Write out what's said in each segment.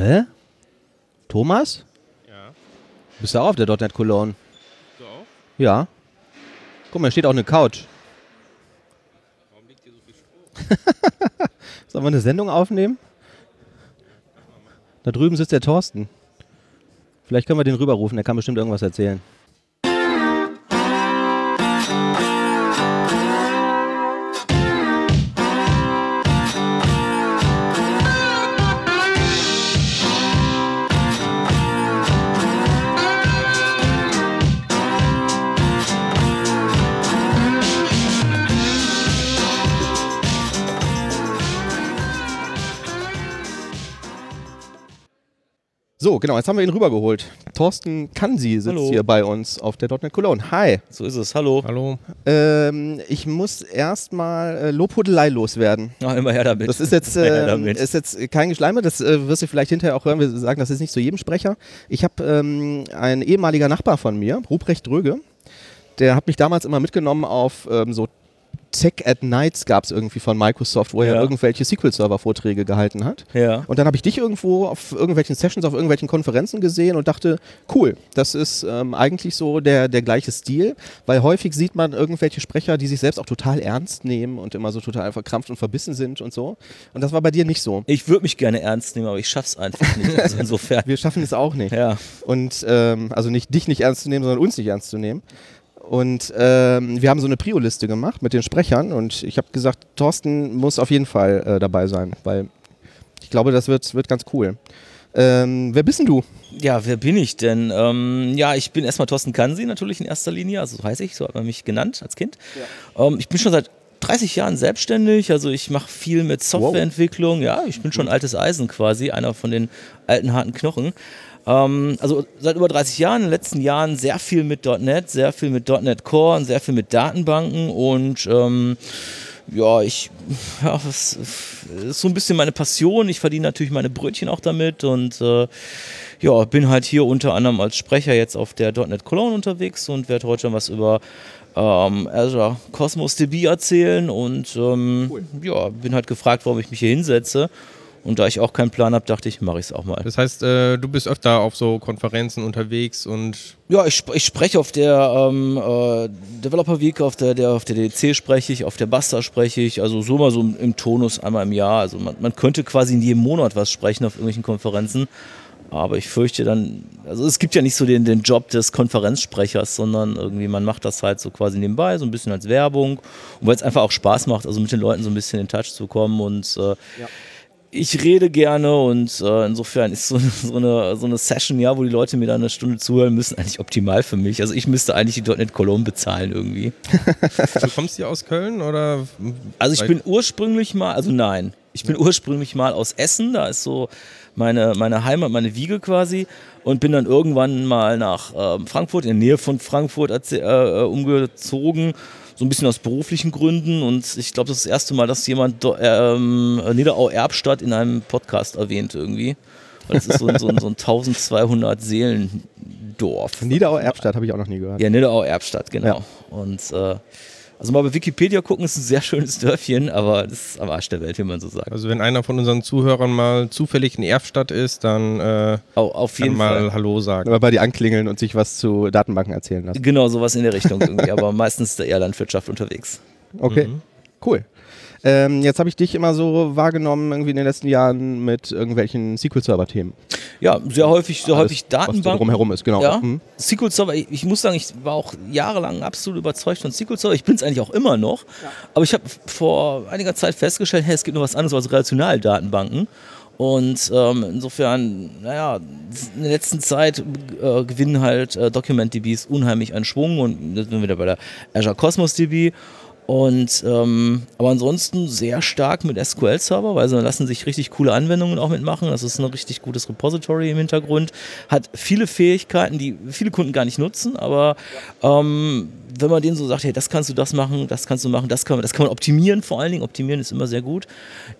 Hä? Thomas? Ja. Bist du auch auf der .NET Cologne? Du auch? Ja. Guck mal, hier steht auch eine Couch. Warum liegt hier so viel Stroh? Sollen wir eine Sendung aufnehmen? Da drüben sitzt der Thorsten. Vielleicht können wir den rüberrufen, der kann bestimmt irgendwas erzählen. So, genau, jetzt haben wir ihn rübergeholt. Thorsten Kansi sitzt Hallo. hier bei uns auf der .NET Cologne. Hi. So ist es. Hallo. Hallo. Ähm, ich muss erstmal äh, Lobhudelei loswerden. Na, immer her damit. Das ist jetzt, Immer her äh, damit. ist jetzt kein Geschleime, das äh, wirst du vielleicht hinterher auch hören. Wir sagen das jetzt nicht zu jedem Sprecher. Ich habe ähm, ein ehemaliger Nachbar von mir, Ruprecht Dröge, der hat mich damals immer mitgenommen auf ähm, so Tech at Nights gab es irgendwie von Microsoft, wo er Ja. irgendwelche SQL-Server-Vorträge gehalten hat. ja. Und dann habe ich dich irgendwo auf irgendwelchen Sessions, auf irgendwelchen Konferenzen gesehen und dachte, cool, das ist ähm, eigentlich so der, der gleiche Stil, weil häufig sieht man irgendwelche Sprecher, die sich selbst auch total ernst nehmen und immer so total verkrampft und verbissen sind und so. Und das war bei dir nicht so. Ich würde mich gerne ernst nehmen, aber ich schaff's einfach nicht. Also insofern. Wir schaffen es auch nicht. Ja. Und ähm, also nicht dich nicht ernst zu nehmen, sondern uns nicht ernst zu nehmen. Und ähm, wir haben so eine Prio-Liste gemacht mit den Sprechern und ich habe gesagt, Thorsten muss auf jeden Fall äh, dabei sein, weil ich glaube, das wird, wird ganz cool. Ähm, wer bist denn du? Ja, wer bin ich denn? Ähm, ja, ich bin erstmal Thorsten Kansi natürlich in erster Linie, also so heiße ich, so hat man mich genannt als Kind. Ähm, ich bin schon seit 30 Jahren selbstständig, also ich mache viel mit Softwareentwicklung. Ja, ich bin schon altes Eisen quasi, einer von den alten harten Knochen. Ähm, also seit über 30 Jahren, in den letzten Jahren sehr viel mit .NET, sehr viel mit .NET Core und sehr viel mit Datenbanken und ähm, ja, ich, ja, das ist so ein bisschen meine Passion. Ich verdiene natürlich meine Brötchen auch damit und äh, ja, bin halt hier unter anderem als Sprecher jetzt auf der .NET Cologne unterwegs und werde heute was über ähm, Azure Cosmos DB erzählen und ähm, ja, bin halt gefragt, warum ich mich hier hinsetze. Und da ich auch keinen Plan habe, dachte ich, mache ich es auch mal. Das heißt, äh, du bist öfter auf so Konferenzen unterwegs und Ja, ich, sp- ich spreche auf der ähm, äh, Developer Week, auf der, der, auf der DDC spreche ich, auf der Basta spreche ich, also so mal so im, im Tonus einmal im Jahr. Also man, man könnte quasi in jedem Monat was sprechen auf irgendwelchen Konferenzen. Aber ich fürchte dann, also es gibt ja nicht so den, den Job des Konferenzsprechers, sondern irgendwie man macht das halt so quasi nebenbei, so ein bisschen als Werbung und weil es einfach auch Spaß macht, also mit den Leuten so ein bisschen in Touch zu kommen und äh, ich rede gerne und äh, insofern ist so, so, eine, so eine Session, ja, wo die Leute mir dann eine Stunde zuhören müssen, eigentlich optimal für mich. Also ich müsste eigentlich die .NET Cologne bezahlen irgendwie. du kommst hier aus Köln oder? Also ich bin ursprünglich mal, also nein, ich bin ursprünglich mal aus Essen, da ist so meine, meine Heimat, meine Wiege quasi und bin dann irgendwann mal nach ähm, Frankfurt, in der Nähe von Frankfurt äh, äh, umgezogen, so ein bisschen aus beruflichen Gründen und ich glaube, das ist das erste Mal, dass jemand ähm, Niederau-Erbstadt in einem Podcast erwähnt irgendwie. Weil Das ist so, ein- so, ein- so ein 1200 Seelendorf. Niederauer Erbstadt habe ich auch noch nie gehört. Ja, Niederau-Erbstadt, genau. Ja. Und äh, also mal bei Wikipedia gucken, ist ein sehr schönes Dörfchen, aber das ist am Arsch der Welt, wie man so sagt. Also wenn einer von unseren Zuhörern mal zufällig in Erfstadt ist, dann äh, Au, auf kann jeden mal Fall. Hallo sagen. Aber bei dir anklingeln und sich was zu Datenbanken erzählen lassen. Genau, sowas in der Richtung irgendwie, aber meistens der eher Landwirtschaft unterwegs. Okay, cool. Ähm, jetzt habe ich dich immer so wahrgenommen, irgendwie in den letzten Jahren mit irgendwelchen SQL-Server-Themen. Ja, sehr häufig, sehr Alles, häufig Was so Datenbanken. drumherum ist, genau. Ja, Mhm. SQL Server, ich, ich muss sagen, ich war auch jahrelang absolut überzeugt von SQL Server. Ich bin es eigentlich auch immer noch. Aber ich habe vor einiger Zeit festgestellt, hey, es gibt noch was anderes als Relationaldatenbanken. Und ähm, insofern, naja, in der letzten Zeit äh, gewinnen halt äh, Document-DBs unheimlich an Schwung und jetzt sind wir wieder bei der Azure Cosmos DB. Und ähm, aber ansonsten sehr stark mit SQL-Server, weil da lassen sich richtig coole Anwendungen auch mitmachen. Das ist ein richtig gutes Repository im Hintergrund, hat viele Fähigkeiten, die viele Kunden gar nicht nutzen, aber ähm, wenn man denen so sagt, hey, das kannst du das machen, das kannst du machen, das kann man, das kann man optimieren vor allen Dingen, optimieren ist immer sehr gut,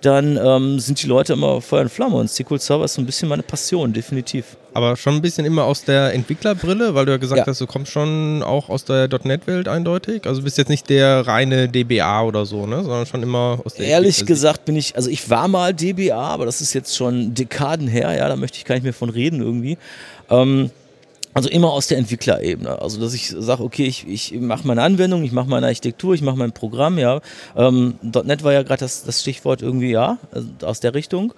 dann ähm, sind die Leute immer Feuer und Flamme und SQL Server ist so ein bisschen meine Passion, definitiv. Aber schon ein bisschen immer aus der Entwicklerbrille, weil du ja gesagt Ja. hast, du kommst schon auch aus der .NET-Welt eindeutig. Also du bist jetzt nicht der reine DBA oder so, ne? sondern schon immer aus der Ehrlich gesagt bin ich, also ich war mal DBA, aber das ist jetzt schon Dekaden her, ja, da möchte ich gar nicht mehr von reden irgendwie. Ähm, also immer aus der Entwicklerebene. Also dass ich sage, okay, ich, ich mache meine Anwendung, ich mache meine Architektur, ich mache mein Programm, ja. Ähm, .NET war ja gerade das, das Stichwort irgendwie, ja, also aus der Richtung.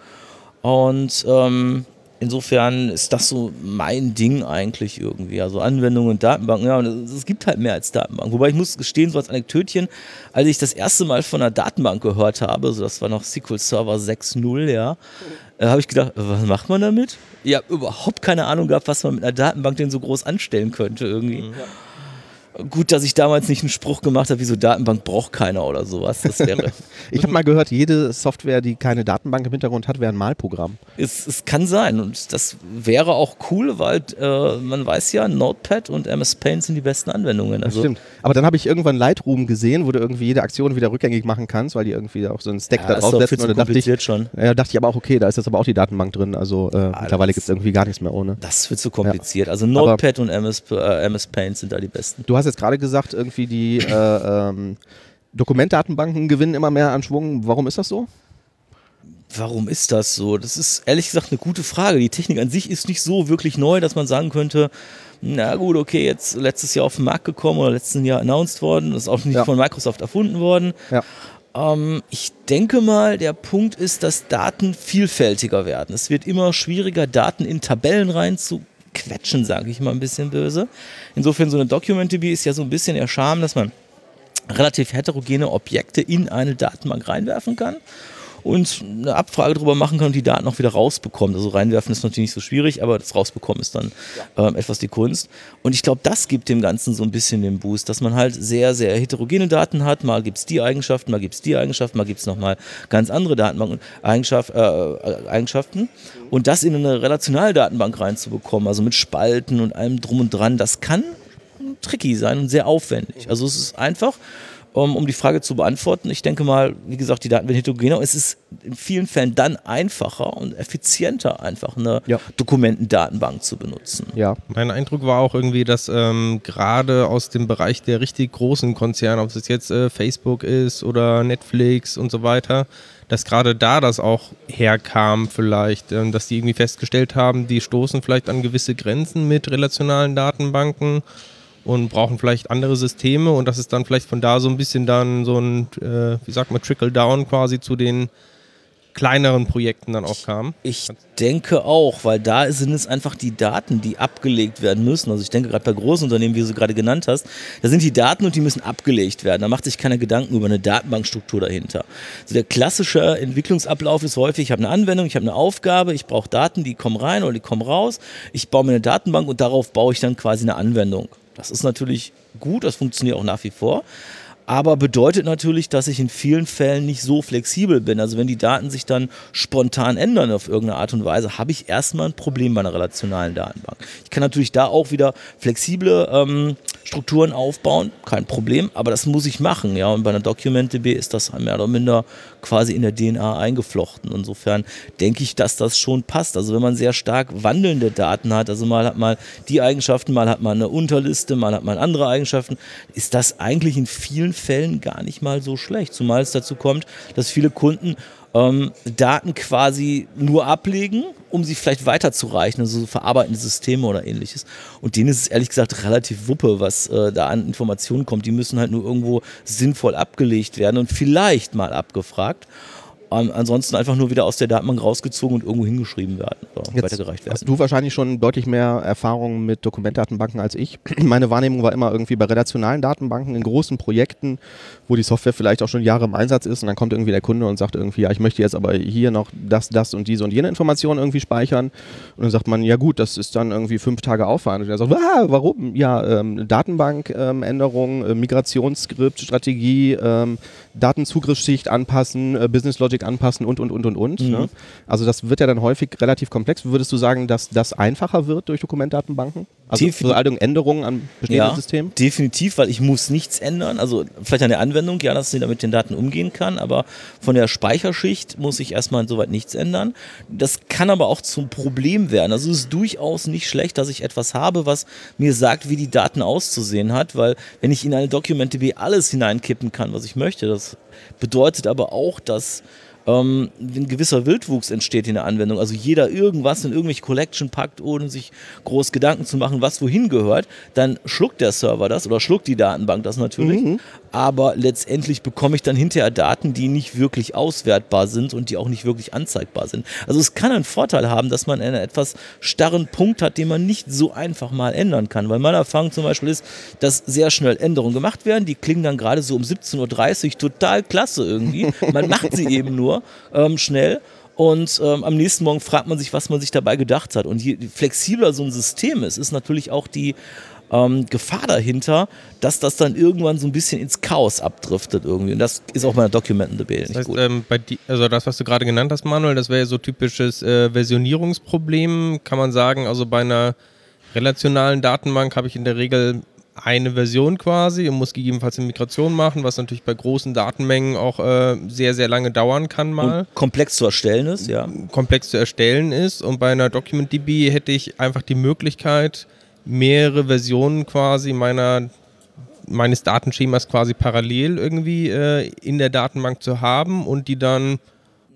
Und ähm, insofern ist das so mein Ding eigentlich irgendwie. Also Anwendungen Datenbanken, ja, es gibt halt mehr als Datenbank. Wobei ich muss gestehen, so als Anekdötchen, als ich das erste Mal von einer Datenbank gehört habe, also das war noch SQL Server 6.0, ja, äh, habe ich gedacht, was macht man damit? Habe überhaupt keine Ahnung gehabt, was man mit einer Datenbank denn so groß anstellen könnte irgendwie. Gut, dass ich damals nicht einen Spruch gemacht habe, wie so Datenbank braucht keiner oder sowas. Das wäre. Ich habe mal gehört, jede Software, die keine Datenbank im Hintergrund hat, wäre ein Malprogramm. Es, es kann sein und das wäre auch cool, weil äh, man weiß ja, Notepad und MS Paint sind die besten Anwendungen. Das Also, stimmt. Aber dann habe ich irgendwann Lightroom gesehen, wo du irgendwie jede Aktion wieder rückgängig machen kannst, weil die irgendwie auch so einen Stack Ja, da das draufsetzen. zu Und da dachte ich, schon. ja, dachte ich aber auch, okay, da ist jetzt aber auch die Datenbank drin. Also äh, mittlerweile das- gibt es irgendwie gar nichts mehr ohne. Das wird zu kompliziert. Also Notepad und MS, äh, MS Paint sind da die besten. Du hast jetzt gerade gesagt, irgendwie die äh, ähm, Dokumentdatenbanken gewinnen immer mehr an Schwung. Warum ist das so? Warum ist das so? Das ist ehrlich gesagt eine gute Frage. Die Technik an sich ist nicht so wirklich neu, dass man sagen könnte, na gut, okay, jetzt letztes Jahr auf den Markt gekommen oder letzten Jahr announced worden, das ist auch nicht Ja. von Microsoft erfunden worden. Ja. Ähm, ich denke mal, der Punkt ist, dass Daten vielfältiger werden. Es wird immer schwieriger, Daten in Tabellen rein zu quetschen, sage ich mal ein bisschen böse. Insofern so eine Document-DB ist ja so ein bisschen der Charme, dass man relativ heterogene Objekte in eine Datenbank reinwerfen kann und eine Abfrage darüber machen kann und die Daten auch wieder rausbekommt. Also reinwerfen ist natürlich nicht so schwierig, aber das rausbekommen ist dann ähm, etwas die Kunst. Und ich glaube, das gibt dem Ganzen so ein bisschen den Boost, dass man halt sehr, sehr heterogene Daten hat. Mal gibt es die Eigenschaften, mal gibt es die Eigenschaften, mal gibt es nochmal ganz andere Datenbank-Eigenschaften. Äh, Eigenschaften. Und das in eine relationale Datenbank reinzubekommen, also mit Spalten und allem drum und dran, das kann tricky sein und sehr aufwendig. Also es ist einfach, um, um die Frage zu beantworten, ich denke mal, wie gesagt, die Daten werden heterogener. Es ist in vielen Fällen dann einfacher und effizienter, einfach eine Ja. Dokumentendatenbank zu benutzen. Ja. Mein Eindruck war auch irgendwie, dass ähm, gerade aus dem Bereich der richtig großen Konzerne, ob es jetzt äh, Facebook ist oder Netflix und so weiter, dass gerade da das auch herkam vielleicht, ähm, dass die irgendwie festgestellt haben, die stoßen vielleicht an gewisse Grenzen mit relationalen Datenbanken und brauchen vielleicht andere Systeme und dass es dann vielleicht von da so ein bisschen dann so ein, äh, wie sagt man, Trickle-Down quasi zu den kleineren Projekten dann auch kam. Ich denke auch, weil da sind es einfach die Daten, die abgelegt werden müssen. Also ich denke gerade bei großen Unternehmen, wie du sie gerade genannt hast, da sind die Daten und die müssen abgelegt werden. Da macht sich keiner Gedanken über eine Datenbankstruktur dahinter. Also der klassische Entwicklungsablauf ist häufig, ich habe eine Anwendung, ich habe eine Aufgabe, ich brauche Daten, die kommen rein oder die kommen raus. Ich baue mir eine Datenbank und darauf baue ich dann quasi eine Anwendung. Das ist natürlich gut, das funktioniert auch nach wie vor. Aber bedeutet natürlich, dass ich in vielen Fällen nicht so flexibel bin. Also wenn die Daten sich dann spontan ändern auf irgendeine Art und Weise, habe ich erstmal ein Problem bei einer relationalen Datenbank. Ich kann natürlich da auch wieder flexible ähm, Strukturen aufbauen, kein Problem, aber das muss ich machen. Ja, und bei einer Document-DB ist das mehr oder minder quasi in der DNA eingeflochten. Insofern denke ich, dass das schon passt. Also wenn man sehr stark wandelnde Daten hat, also mal hat man die Eigenschaften, mal hat man eine Unterliste, mal hat man andere Eigenschaften, ist das eigentlich in vielen Fällen gar nicht mal so schlecht. Zumal es dazu kommt, dass viele Kunden ähm, Daten quasi nur ablegen, um sie vielleicht weiterzureichen, also so verarbeitende Systeme oder ähnliches. Und denen ist es ehrlich gesagt relativ wuppe, was äh, da an Informationen kommt. Die müssen halt nur irgendwo sinnvoll abgelegt werden und vielleicht mal abgefragt. Ähm, ansonsten einfach nur wieder aus der Datenbank rausgezogen und irgendwo hingeschrieben werden oder Jetzt weitergereicht werden. Hast du wahrscheinlich schon deutlich mehr Erfahrung mit Dokumentdatenbanken als ich. Meine Wahrnehmung war immer irgendwie bei relationalen Datenbanken in großen Projekten, wo die Software vielleicht auch schon Jahre im Einsatz ist und dann kommt irgendwie der Kunde und sagt irgendwie, ja, ich möchte jetzt aber hier noch das, das und diese und jene Informationen irgendwie speichern. Und dann sagt man, ja gut, das ist dann irgendwie fünf Tage Aufwand. Und er sagt, ah, warum? Ja, ähm, Datenbankänderung, äh, Migrationsskript, Strategie, ähm, Datenzugriffsschicht anpassen, äh, Business Logic Objekt anpassen und, und, und, und, und. Mhm. Ne? Also das wird ja dann häufig relativ komplex. Würdest du sagen, dass das einfacher wird durch Dokumentdatenbanken? Also Defin Änderungen an bestehenden ja, Systemen? Definitiv, weil ich muss nichts ändern. Also vielleicht an der Anwendung, ja, dass sie damit den Daten umgehen kann, aber von der Speicherschicht muss ich erstmal insoweit nichts ändern. Das kann aber auch zum Problem werden. Also es ist durchaus nicht schlecht, dass ich etwas habe, was mir sagt, wie die Daten auszusehen hat, weil wenn ich in eine DocumentDB alles hineinkippen kann, was ich möchte, das bedeutet aber auch, dass ähm, ein gewisser Wildwuchs entsteht in der Anwendung. Also jeder irgendwas in irgendwelche Collection packt, ohne sich groß Gedanken zu machen, was wohin gehört, dann schluckt der Server das oder schluckt die Datenbank das natürlich. Mhm. Aber letztendlich bekomme ich dann hinterher Daten, die nicht wirklich auswertbar sind und die auch nicht wirklich anzeigbar sind. Also es kann einen Vorteil haben, dass man einen etwas starren Punkt hat, den man nicht so einfach mal ändern kann. Weil meine Erfahrung zum Beispiel ist, dass sehr schnell Änderungen gemacht werden. Die klingen dann gerade so um 17.30 Uhr total klasse irgendwie. Man macht sie eben nur ähm, schnell. Und ähm, am nächsten Morgen fragt man sich, was man sich dabei gedacht hat. Und je flexibler so ein System ist, ist natürlich auch die ähm, Gefahr dahinter, dass das dann irgendwann so ein bisschen ins Chaos abdriftet irgendwie. Und das ist auch bei der Document-DB nicht das heißt. Ähm, die, also das, was du gerade genannt hast, Manuel, das wäre ja so typisches äh, Versionierungsproblem, kann man sagen. Also bei einer relationalen Datenbank habe ich in der Regel eine Version quasi und muss gegebenenfalls eine Migration machen, was natürlich bei großen Datenmengen auch äh, sehr, sehr lange dauern kann mal. Und komplex zu erstellen ist, ja. Komplex zu erstellen ist und bei einer DocumentDB hätte ich einfach die Möglichkeit, mehrere Versionen quasi meiner meines Datenschemas quasi parallel irgendwie äh, in der Datenbank zu haben und die dann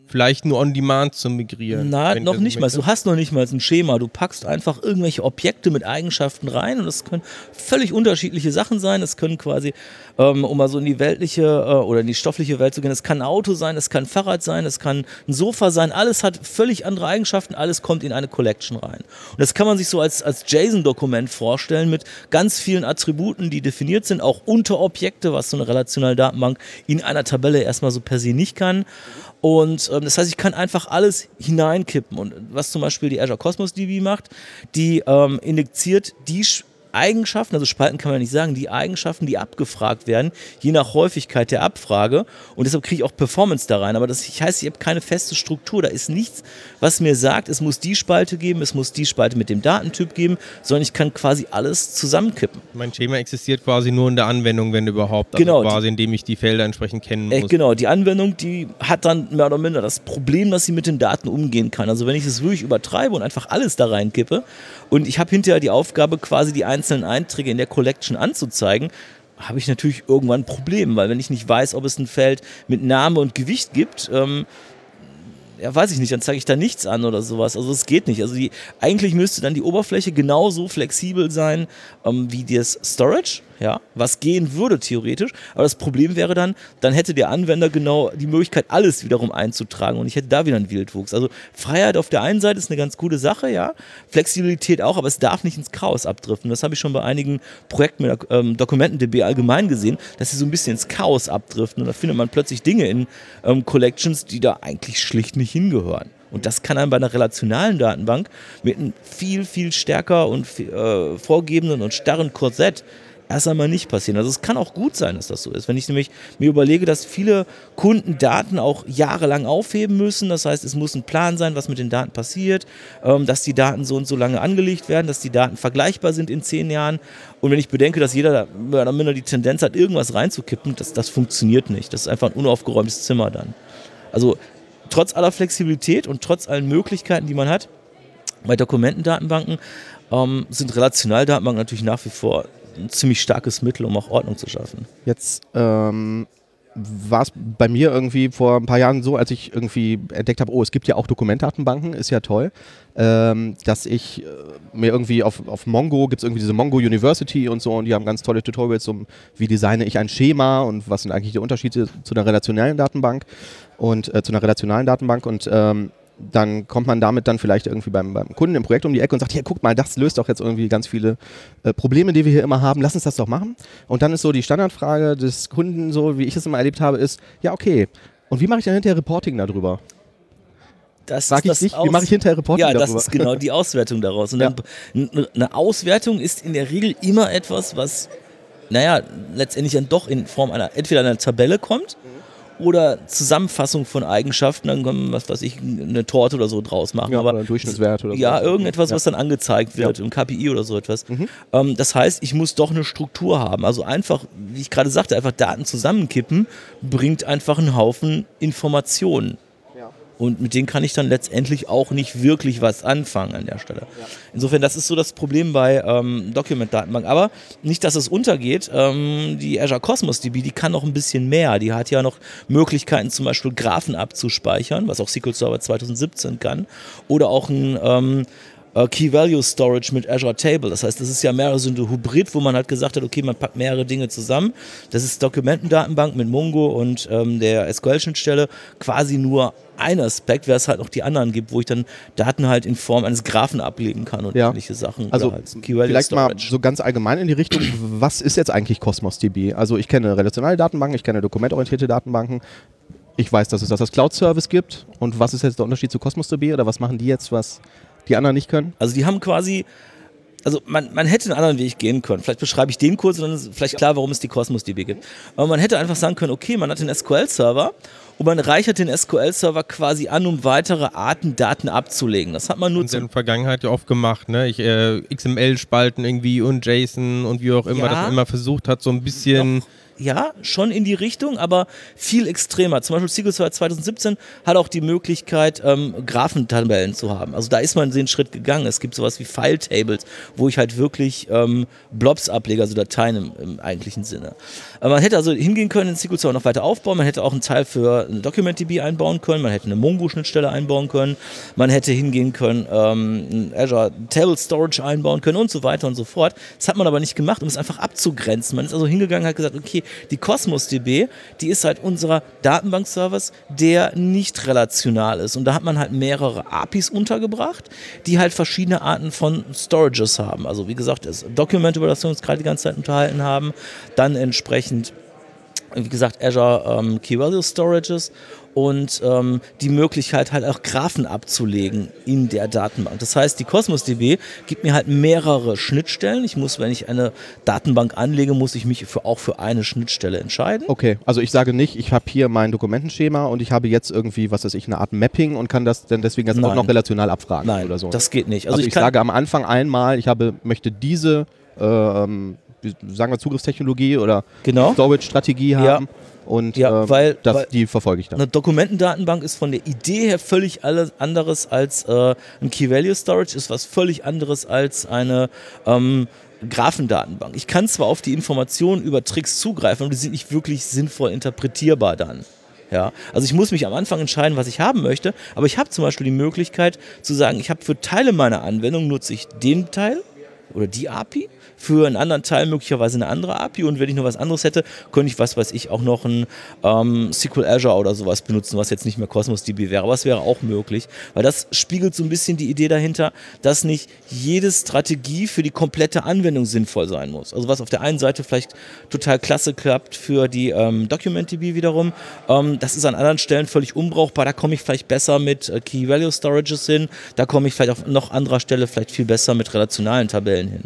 vielleicht nur on demand zu migrieren. Na, noch nicht mal. Du hast noch nicht mal ein Schema. Du packst einfach irgendwelche Objekte mit Eigenschaften rein und das können völlig unterschiedliche Sachen sein. Es können quasi, ähm, um mal so in die weltliche äh, oder in die stoffliche Welt zu gehen, es kann ein Auto sein, es kann ein Fahrrad sein, es kann ein Sofa sein. Alles hat völlig andere Eigenschaften. Alles kommt in eine Collection rein. Und das kann man sich so als, als JSON-Dokument vorstellen mit ganz vielen Attributen, die definiert sind, auch Unterobjekte, was so eine relationale Datenbank in einer Tabelle erstmal so per se nicht kann. Und ähm, das heißt, ich kann einfach alles hineinkippen. Und was zum Beispiel die Azure Cosmos DB macht, die ähm, injiziert die Eigenschaften, also Spalten kann man nicht sagen, die Eigenschaften, die abgefragt werden, je nach Häufigkeit der Abfrage. Und deshalb kriege ich auch Performance da rein. Aber das heißt, ich habe keine feste Struktur. Da ist nichts, was mir sagt, es muss die Spalte geben, es muss die Spalte mit dem Datentyp geben, sondern ich kann quasi alles zusammenkippen. Mein Schema existiert quasi nur in der Anwendung, wenn überhaupt. Also genau. Quasi, indem ich die Felder entsprechend kennen äh, muss. Äh, genau, die Anwendung, die hat dann mehr oder minder das Problem, dass sie mit den Daten umgehen kann. Also wenn ich es wirklich übertreibe und einfach alles da reinkippe und ich habe hinterher die Aufgabe, quasi die einzelnen einzelnen Einträge in der Collection anzuzeigen, habe ich natürlich irgendwann ein Problem, weil wenn ich nicht weiß, ob es ein Feld mit Name und Gewicht gibt, ähm, ja, weiß ich nicht, dann zeige ich da nichts an oder sowas. Also es geht nicht. Also die, eigentlich müsste dann die Oberfläche genauso flexibel sein ähm, wie das Storage ja, was gehen würde theoretisch. Aber das Problem wäre dann, dann hätte der Anwender genau die Möglichkeit, alles wiederum einzutragen und ich hätte da wieder einen Wildwuchs. Also Freiheit auf der einen Seite ist eine ganz gute Sache, ja, Flexibilität auch, aber es darf nicht ins Chaos abdriften. Das habe ich schon bei einigen Projekten mit ähm, DokumentenDB allgemein gesehen, dass sie so ein bisschen ins Chaos abdriften und da findet man plötzlich Dinge in ähm, Collections, die da eigentlich schlicht nicht hingehören. Und das kann einem bei einer relationalen Datenbank mit einem viel, viel stärker und äh, vorgebenden und starren Korsett erst einmal nicht passieren. Also es kann auch gut sein, dass das so ist. Wenn ich nämlich mir überlege, dass viele Kunden Daten auch jahrelang aufheben müssen, das heißt, es muss ein Plan sein, was mit den Daten passiert, ähm, dass die Daten so und so lange angelegt werden, dass die Daten vergleichbar sind in zehn Jahren. Und wenn ich bedenke, dass jeder da minder die Tendenz hat, irgendwas reinzukippen, das, das funktioniert nicht. Das ist einfach ein unaufgeräumtes Zimmer dann. Also trotz aller Flexibilität und trotz allen Möglichkeiten, die man hat, bei Dokumentendatenbanken ähm, sind Relationaldatenbanken natürlich nach wie vor ein ziemlich starkes Mittel, um auch Ordnung zu schaffen. Jetzt ähm, war es bei mir irgendwie vor ein paar Jahren so, als ich irgendwie entdeckt habe, oh, es gibt ja auch Dokumentdatenbanken, ist ja toll, ähm, dass ich äh, mir irgendwie auf, auf Mongo gibt es irgendwie diese Mongo University und so und die haben ganz tolle Tutorials um, wie designe ich ein Schema und was sind eigentlich die Unterschiede zu einer relationellen Datenbank und äh, zu einer relationalen Datenbank und ähm, dann kommt man damit dann vielleicht irgendwie beim, beim, Kunden im Projekt um die Ecke und sagt, ja, guck mal, das löst doch jetzt irgendwie ganz viele äh, Probleme, die wir hier immer haben, lass uns das doch machen. Und dann ist so die Standardfrage des Kunden, so wie ich es immer erlebt habe, ist, ja, okay, und wie mache ich dann hinterher Reporting darüber? Das Frag ich dich, wie mache ich hinterher Reporting ja, darüber? Ja, das ist genau die Auswertung daraus. Und ja. dann, eine Auswertung ist in der Regel immer etwas, was, naja, letztendlich dann doch in Form einer, entweder einer Tabelle kommt, oder Zusammenfassung von Eigenschaften, dann kann man, was weiß ich, eine Torte oder so draus machen. Ja, aber oder Durchschnittswert oder so. Ja, irgendetwas, Ja. was dann angezeigt wird, im KPI oder so etwas. Ähm, das heißt, ich muss doch eine Struktur haben. Also einfach, wie ich gerade sagte, einfach Daten zusammenkippen, bringt einfach einen Haufen Informationen. Und mit denen kann ich dann letztendlich auch nicht wirklich was anfangen an der Stelle. Insofern, das ist so das Problem bei ähm, Document-Datenbank. Aber nicht, dass es untergeht. Ähm, die Azure Cosmos DB, die kann noch ein bisschen mehr. Die hat ja noch Möglichkeiten, zum Beispiel Graphen abzuspeichern, was auch SQL Server 2017 kann. Oder auch ein ähm, äh, Key Value Storage mit Azure Table. Das heißt, das ist ja mehr so ein Hybrid, wo man halt gesagt hat, okay, man packt mehrere Dinge zusammen. Das ist Dokumentendatenbank mit Mongo und ähm, der SQL-Schnittstelle quasi nur ein Aspekt, wer es halt noch die anderen gibt, wo ich dann Daten halt in Form eines Graphen ablegen kann und Ja. ähnliche Sachen. Also halt vielleicht mal Storage. so ganz allgemein in die Richtung, was ist jetzt eigentlich Cosmos DB? Also ich kenne relationale Datenbanken, ich kenne dokumentorientierte Datenbanken. Ich weiß, dass es das als Cloud-Service gibt. Und was ist jetzt der Unterschied zu Cosmos DB oder was machen die jetzt, was die anderen nicht können? Also die haben quasi, also man, man hätte einen anderen Weg gehen können. Vielleicht beschreibe ich den kurz und dann ist vielleicht klar, warum es die Cosmos DB gibt. Aber man hätte einfach sagen können, okay, man hat den SQL-Server und man reichert den SQL-Server quasi an, um weitere Arten Daten abzulegen. Das hat man nur in der Vergangenheit ja oft gemacht, ne? Ich, äh, XML-Spalten irgendwie und JSON und wie auch immer, Ja. dass man immer versucht hat, so ein bisschen. Ja, schon in die Richtung, aber viel extremer. Zum Beispiel SQL Server 2017 hat auch die Möglichkeit, ähm, Graphentabellen zu haben. Also da ist man den Schritt gegangen. Es gibt sowas wie File-Tables, wo ich halt wirklich ähm, Blobs ablege, also Dateien im, im eigentlichen Sinne. Aber man hätte also hingehen können, den SQL Server noch weiter aufbauen. Man hätte auch einen Teil für eine DocumentDB einbauen können. Man hätte eine Mongo-Schnittstelle einbauen können. Man hätte hingehen können, ähm, Azure Table Storage einbauen können und so weiter und so fort. Das hat man aber nicht gemacht, um es einfach abzugrenzen. Man ist also hingegangen und hat gesagt, okay, die Cosmos DB, die ist halt unserer Datenbank-Service, der nicht relational ist. Und da hat man halt mehrere APIs untergebracht, die halt verschiedene Arten von Storages haben. Also wie gesagt, das Document, über das wir uns gerade die ganze Zeit unterhalten haben, dann entsprechend wie gesagt, Azure ähm, Key Value Storages und ähm, die Möglichkeit halt auch Graphen abzulegen in der Datenbank. Das heißt, die Cosmos DB gibt mir halt mehrere Schnittstellen. Ich muss, wenn ich eine Datenbank anlege, muss ich mich für, auch für eine Schnittstelle entscheiden. Okay, also ich sage nicht, ich habe hier mein Dokumentenschema und ich habe jetzt irgendwie, was weiß ich, eine Art Mapping und kann das dann deswegen jetzt auch Nein. noch relational abfragen Nein, oder so. das geht nicht. also, Also, ich, ich, sage am Anfang einmal, ich habe, möchte diese, ähm, sagen wir, Zugriffstechnologie oder Genau. Storage-Strategie Ja. haben und Ja, ähm, weil- das, weil- die verfolge ich dann. Eine Dokumentendatenbank ist von der Idee her völlig alles anderes als äh, ein Key Value Storage, ist was völlig anderes als eine ähm, Graphendatenbank. Ich kann zwar auf die Informationen über Tricks zugreifen, aber die sind nicht wirklich sinnvoll interpretierbar dann. Ja, also ich muss mich am Anfang entscheiden, was ich haben möchte, aber ich habe zum Beispiel die Möglichkeit zu sagen, ich habe für Teile meiner Anwendung nutze ich den Teil oder die API, für einen anderen Teil möglicherweise eine andere API und wenn ich noch was anderes hätte, könnte ich, was weiß ich, auch noch ein ähm, SQL Azure oder sowas benutzen, was jetzt nicht mehr Cosmos DB wäre, aber es wäre auch möglich, weil das spiegelt so ein bisschen die Idee dahinter, dass nicht jede Strategie für die komplette Anwendung sinnvoll sein muss. Also was auf der einen Seite vielleicht total klasse klappt für die ähm, Document DB wiederum, ähm, das ist an anderen Stellen völlig unbrauchbar, da komme ich vielleicht besser mit äh, Key Value Storages hin, da komme ich vielleicht auf noch anderer Stelle vielleicht viel besser mit relationalen Tabellen hin.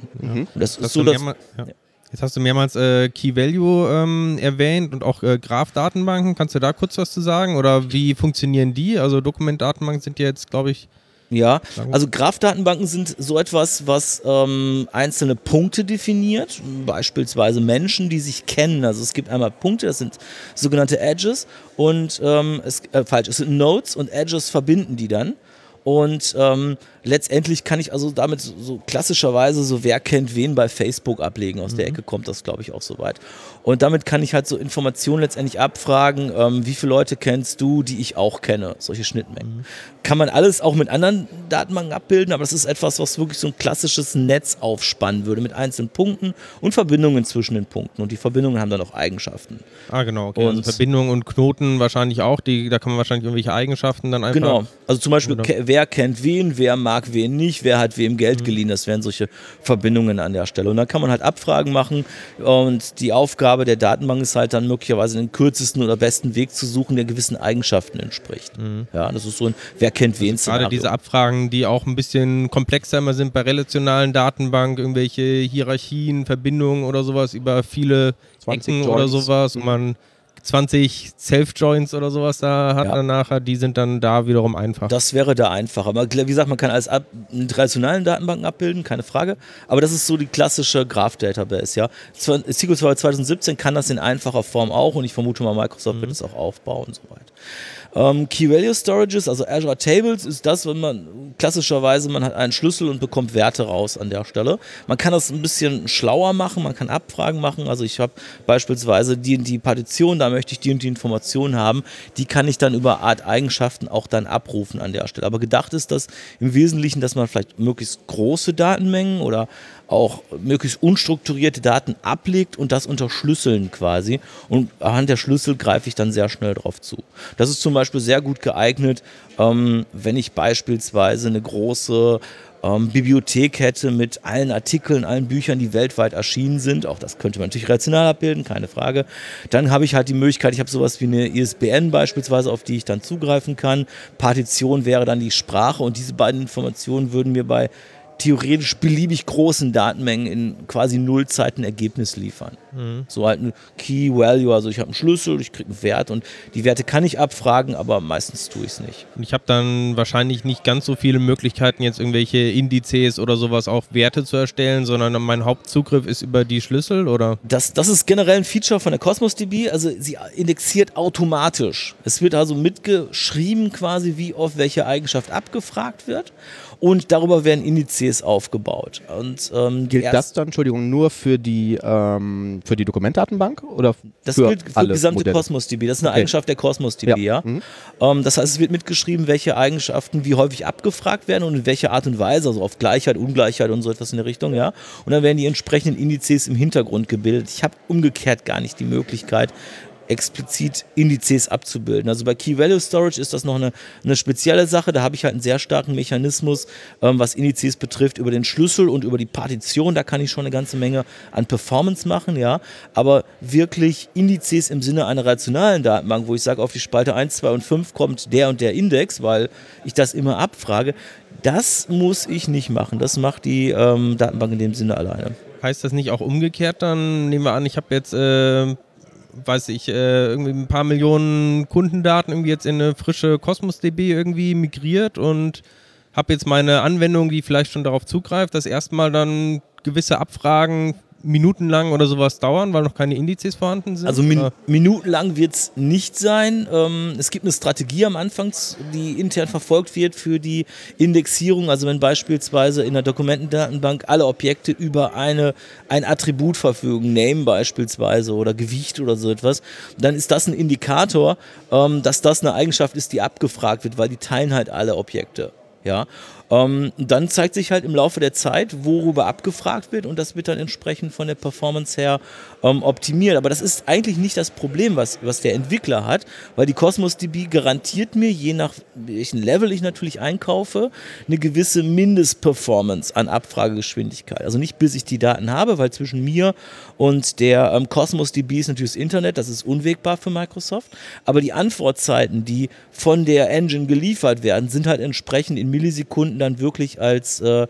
Und das ist Hast so, du dass, mehrmal- ja. Jetzt hast du mehrmals äh, Key Value ähm, erwähnt und auch äh, Graph-Datenbanken. Kannst du da kurz was zu sagen? Oder wie funktionieren die? Also Dokument-Datenbanken sind ja jetzt, glaube ich, Ja, also Graph-Datenbanken sind so etwas, was ähm, einzelne Punkte definiert, beispielsweise Menschen, die sich kennen. Also es gibt einmal Punkte, das sind sogenannte Edges und ähm, es, äh, falsch, es sind Nodes und Edges verbinden die dann. Und ähm, letztendlich kann ich also damit so, so klassischerweise so wer kennt wen bei Facebook ablegen. Aus der Ecke kommt das, glaube ich, auch so weit. Und damit kann ich halt so Informationen letztendlich abfragen, ähm, wie viele Leute kennst du, die ich auch kenne, solche Schnittmengen. Kann man alles auch mit anderen Datenbanken abbilden, aber das ist etwas, was wirklich so ein klassisches Netz aufspannen würde mit einzelnen Punkten und Verbindungen zwischen den Punkten. Und die Verbindungen haben dann auch Eigenschaften. ah genau, okay. also Und- Verbindungen und Knoten wahrscheinlich auch. Die, da kann man wahrscheinlich irgendwelche Eigenschaften dann einfach. Genau. Also zum Beispiel, ke- wer kennt wen, wer mag wen nicht, wer hat wem Mhm. Geld geliehen. Das wären solche Verbindungen an der Stelle. Und dann kann man halt Abfragen machen. Und die Aufgabe der Datenbank ist halt dann möglicherweise den kürzesten oder besten Weg zu suchen, der gewissen Eigenschaften entspricht. Ja, das ist so ein Wer kennt wen Mhm. Gerade diese Abfragen, die auch ein bisschen komplexer immer sind bei relationalen Datenbanken, irgendwelche Hierarchien, Verbindungen oder sowas über viele 20 Ecken oder Joins. sowas und man 20 Self-Joins oder sowas da hat Ja. dann nachher, die sind dann da wiederum einfach. Das wäre da einfach. Aber wie gesagt, man kann alles ab, in traditionellen Datenbanken abbilden, keine Frage. Aber das ist so die klassische Graph-Database, ja. SQL Server 2017 kann das in einfacher Form auch und ich vermute mal, Microsoft wird es auch aufbauen und so weiter. Ähm, Key Value Storages, also Azure Tables, ist das, wenn man klassischerweise, man hat einen Schlüssel und bekommt Werte raus an der Stelle. Man kann das ein bisschen schlauer machen, man kann Abfragen machen. Also ich habe beispielsweise die und die Partition, da möchte ich die und die Informationen haben. Die kann ich dann über Art Eigenschaften auch dann abrufen an der Stelle. Aber gedacht ist das im Wesentlichen, dass man vielleicht möglichst große Datenmengen oder auch möglichst unstrukturierte Daten ablegt und das unterschlüsseln quasi. Und anhand der Schlüssel greife ich dann sehr schnell drauf zu. Das ist zum Beispiel sehr gut geeignet, ähm, wenn ich beispielsweise eine große ähm, Bibliothek hätte mit allen Artikeln, allen Büchern, die weltweit erschienen sind. Auch das könnte man natürlich rational abbilden, keine Frage. Dann habe ich halt die Möglichkeit, ich habe sowas wie eine ISBN beispielsweise, auf die ich dann zugreifen kann. Partition wäre dann die Sprache und diese beiden Informationen würden mir bei theoretisch beliebig großen Datenmengen in quasi Nullzeiten Ergebnis liefern. So halt ein Key Value, also ich habe einen Schlüssel, ich kriege einen Wert und die Werte kann ich abfragen, aber meistens tue ich es nicht. Und ich habe dann wahrscheinlich nicht ganz so viele Möglichkeiten, jetzt irgendwelche Indizes oder sowas auf Werte zu erstellen, sondern mein Hauptzugriff ist über die Schlüssel oder? Das, das ist generell ein Feature von der Cosmos DB, also sie indexiert automatisch. Es wird also mitgeschrieben quasi, wie oft welche Eigenschaft abgefragt wird und darüber werden Indizes aufgebaut. Und, ähm, Gilt das dann, Entschuldigung, nur für die, ähm, für die Dokumentdatenbank oder Das für gilt für die gesamte Modelle? Cosmos DB. Das ist eine Okay. Eigenschaft der Cosmos DB, ja. Ja. Mhm. Ähm, das heißt, es wird mitgeschrieben, welche Eigenschaften wie häufig abgefragt werden und in welcher Art und Weise, also auf Gleichheit, Ungleichheit und so etwas in der Richtung, ja. Und dann werden die entsprechenden Indizes im Hintergrund gebildet. Ich habe umgekehrt gar nicht die Möglichkeit, explizit Indizes abzubilden. Also bei Key Value Storage ist das noch eine, eine spezielle Sache. Da habe ich halt einen sehr starken Mechanismus, ähm, was Indizes betrifft, über den Schlüssel und über die Partition. Da kann ich schon eine ganze Menge an Performance machen, ja. Aber wirklich Indizes im Sinne einer rationalen Datenbank, wo ich sage, auf die Spalte 1, 2 und 5 kommt der und der Index, weil ich das immer abfrage, das muss ich nicht machen. Das macht die ähm, Datenbank in dem Sinne alleine. Heißt das nicht auch umgekehrt dann? Nehmen wir an, ich habe jetzt, äh, weiß ich, äh, irgendwie ein paar Millionen Kundendaten irgendwie jetzt in eine frische Cosmos DB irgendwie migriert und habe jetzt meine Anwendung, die vielleicht schon darauf zugreift, dass erstmal dann gewisse Abfragen minutenlang oder sowas dauern, weil noch keine Indizes vorhanden sind? Also min Oder? minutenlang wird es nicht sein. Ähm, es gibt eine Strategie am Anfang, die intern verfolgt wird für die Indexierung. Also wenn beispielsweise in der Dokumentendatenbank alle Objekte über eine, ein Attribut verfügen, Name beispielsweise oder Gewicht oder so etwas, dann ist das ein Indikator, ähm, dass das eine Eigenschaft ist, die abgefragt wird, weil die teilen halt alle Objekte. Ja, ähm, dann zeigt sich halt im Laufe der Zeit, worüber abgefragt wird und das wird dann entsprechend von der Performance her ähm, optimiert. Aber das ist eigentlich nicht das Problem, was, was der Entwickler hat, weil die Cosmos DB garantiert mir, je nach welchen Level ich natürlich einkaufe, eine gewisse Mindestperformance an Abfragegeschwindigkeit. Also nicht bis ich die Daten habe, weil zwischen mir und der ähm, Cosmos DB ist natürlich das Internet, das ist unwegbar für Microsoft. Aber die Antwortzeiten, die von der Engine geliefert werden, sind halt entsprechend in Millisekunden dann wirklich als äh,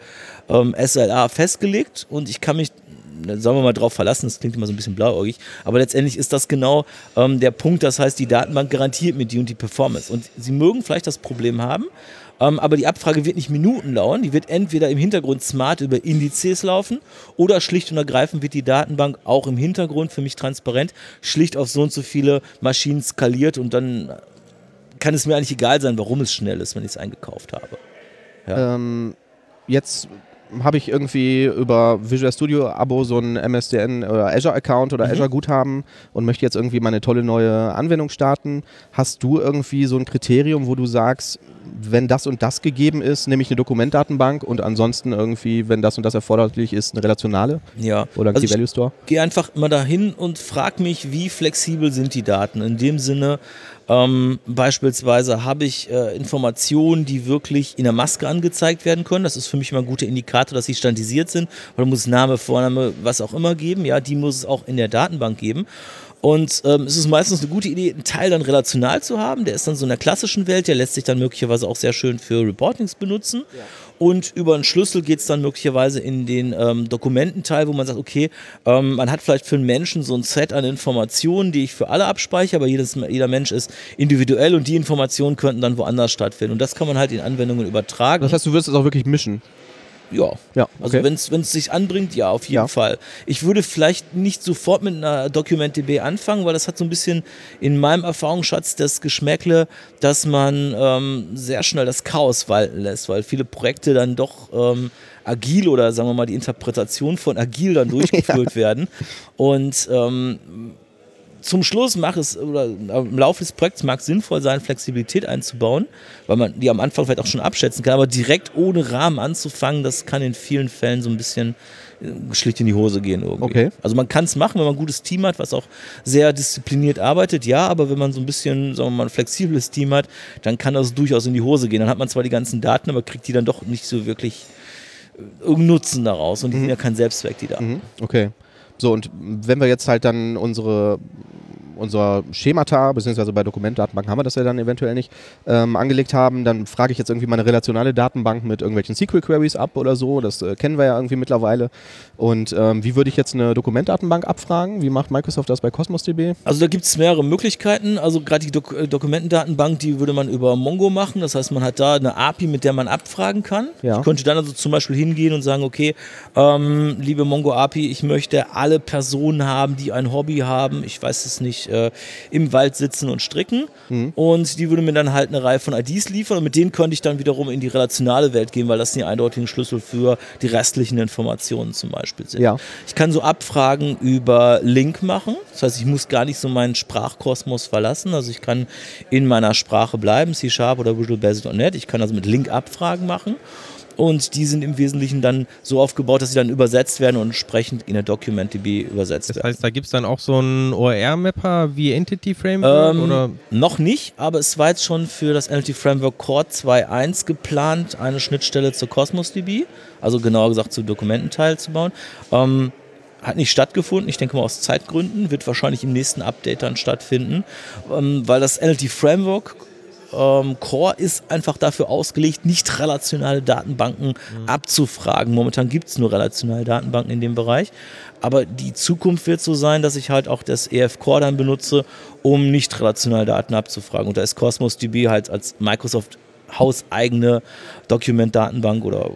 ähm, SLA festgelegt und ich kann mich sagen wir mal drauf verlassen, das klingt immer so ein bisschen blauäugig, aber letztendlich ist das genau ähm, der Punkt, das heißt, die Datenbank garantiert mir die und die Performance. Und Sie mögen vielleicht das Problem haben, ähm, aber die Abfrage wird nicht Minuten dauern, die wird entweder im Hintergrund smart über Indizes laufen oder schlicht und ergreifend wird die Datenbank auch im Hintergrund für mich transparent, schlicht auf so und so viele Maschinen skaliert und dann kann es mir eigentlich egal sein, warum es schnell ist, wenn ich es eingekauft habe. Ähm, jetzt habe ich irgendwie über Visual Studio Abo so ein MSDN oder Azure Account oder Mhm. Azure Guthaben und möchte jetzt irgendwie meine tolle neue Anwendung starten. Hast du irgendwie so ein Kriterium, wo du sagst, wenn das und das gegeben ist, nehme ich eine Dokumentdatenbank und ansonsten irgendwie, wenn das und das erforderlich ist, eine relationale Ja, oder ein Also Key Value Store? gehe einfach mal dahin und frag mich, wie flexibel sind die Daten. In dem Sinne, ähm, beispielsweise habe ich äh, Informationen, die wirklich in der Maske angezeigt werden können. Das ist für mich immer ein guter Indikator, dass sie standardisiert sind. Weil muss Name, Vorname, was auch immer geben. Ja, die muss es auch in der Datenbank geben. Und ähm, es ist meistens eine gute Idee, einen Teil dann relational zu haben. Der ist dann so in der klassischen Welt, der lässt sich dann möglicherweise auch sehr schön für Reportings benutzen. Und über einen Schlüssel geht es dann möglicherweise in den ähm, Dokumententeil, wo man sagt, okay, ähm, man hat vielleicht für einen Menschen so ein Set an Informationen, die ich für alle abspeichere, aber jedes, jeder Mensch ist individuell und die Informationen könnten dann woanders stattfinden. Und das kann man halt in Anwendungen übertragen. Das heißt, du wirst es auch wirklich mischen. Ja. Ja, Also okay. wenn es sich anbringt, ja, auf jeden Ja. Fall. Ich würde vielleicht nicht sofort mit einer DocumentDB anfangen, weil das hat so ein bisschen in meinem Erfahrungsschatz das Geschmäckle, dass man ähm, sehr schnell das Chaos walten lässt, weil viele Projekte dann doch ähm, agil oder sagen wir mal die Interpretation von agil dann durchgeführt werden. Und ähm, zum Schluss macht es, oder im Laufe des Projekts mag es sinnvoll sein, Flexibilität einzubauen, weil man die am Anfang vielleicht auch schon abschätzen kann, aber direkt ohne Rahmen anzufangen, das kann in vielen Fällen so ein bisschen äh, schlicht in die Hose gehen irgendwie. Okay. Also man kann es machen, wenn man ein gutes Team hat, was auch sehr diszipliniert arbeitet, ja, aber wenn man so ein bisschen, sagen wir mal, ein flexibles Team hat, dann kann das durchaus in die Hose gehen. Dann hat man zwar die ganzen Daten, aber kriegt die dann doch nicht so wirklich äh, irgendeinen Nutzen daraus und die sind ja kein Selbstzweck, die da. Mhm. Okay. So, und wenn wir jetzt halt dann unsere unser Schemata, beziehungsweise bei Dokumentdatenbanken haben wir das ja dann eventuell nicht, ähm, angelegt haben, dann frage ich jetzt irgendwie meine relationale Datenbank mit irgendwelchen SQL-Queries ab oder so. Das äh, kennen wir ja irgendwie mittlerweile. Und ähm, wie würde ich jetzt eine Dokumentdatenbank abfragen? Wie macht Microsoft das bei Cosmos DB? Also da gibt es mehrere Möglichkeiten. Also gerade die Dok äh, Dokumentendatenbank, die würde man über Mongo machen. Das heißt, man hat da eine API, mit der man abfragen kann. Ja. Ich könnte dann also zum Beispiel hingehen und sagen, okay, ähm, liebe Mongo API, ich möchte alle Personen haben, die ein Hobby haben. Ich weiß es nicht, äh, im Wald sitzen und stricken. Und die würde mir dann halt eine Reihe von IDs liefern und mit denen könnte ich dann wiederum in die relationale Welt gehen, weil das die eindeutigen Schlüssel für die restlichen Informationen zum Beispiel sind. Ja. Ich kann so Abfragen über Link machen. Das heißt, ich muss gar nicht so meinen Sprachkosmos verlassen. Also ich kann in meiner Sprache bleiben, C-Sharp oder Visual Basic.net. Ich kann also mit Link Abfragen machen. Und die sind im Wesentlichen dann so aufgebaut, dass sie dann übersetzt werden und entsprechend in der DocumentDB übersetzt Das werden. heißt, da gibt es dann auch so einen OER-Mapper wie Entity Framework? Ähm, oder? Noch nicht, aber es war jetzt schon für das NLT Framework Core 2.1 geplant, eine Schnittstelle zur Cosmos DB, also genauer gesagt zu Dokumententeil zu bauen. Ähm, hat nicht stattgefunden, ich denke mal aus Zeitgründen, wird wahrscheinlich im nächsten Update dann stattfinden, ähm, weil das NLT Framework ähm, Core ist einfach dafür ausgelegt, nicht relationale Datenbanken abzufragen. Momentan gibt es nur relationale Datenbanken in dem Bereich. Aber die Zukunft wird so sein, dass ich halt auch das EF Core dann benutze, um nicht relationale Daten abzufragen. Und da ist Cosmos DB halt als Microsoft hauseigene Dokumentdatenbank oder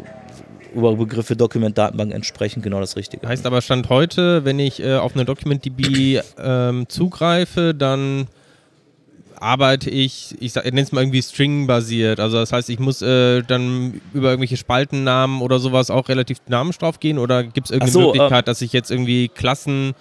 Überbegriffe Dokumentdatenbank entsprechend genau das Richtige. Heißt aber Stand heute, wenn ich äh, auf eine DocumentDB ähm, zugreife, dann arbeite ich, ich, sag- ich nenne es mal irgendwie String-basiert. Also das heißt, ich muss äh, dann über irgendwelche Spaltennamen oder sowas auch relativ dynamisch drauf gehen oder gibt es irgendeine so, Möglichkeit, dass ich jetzt irgendwie Klassen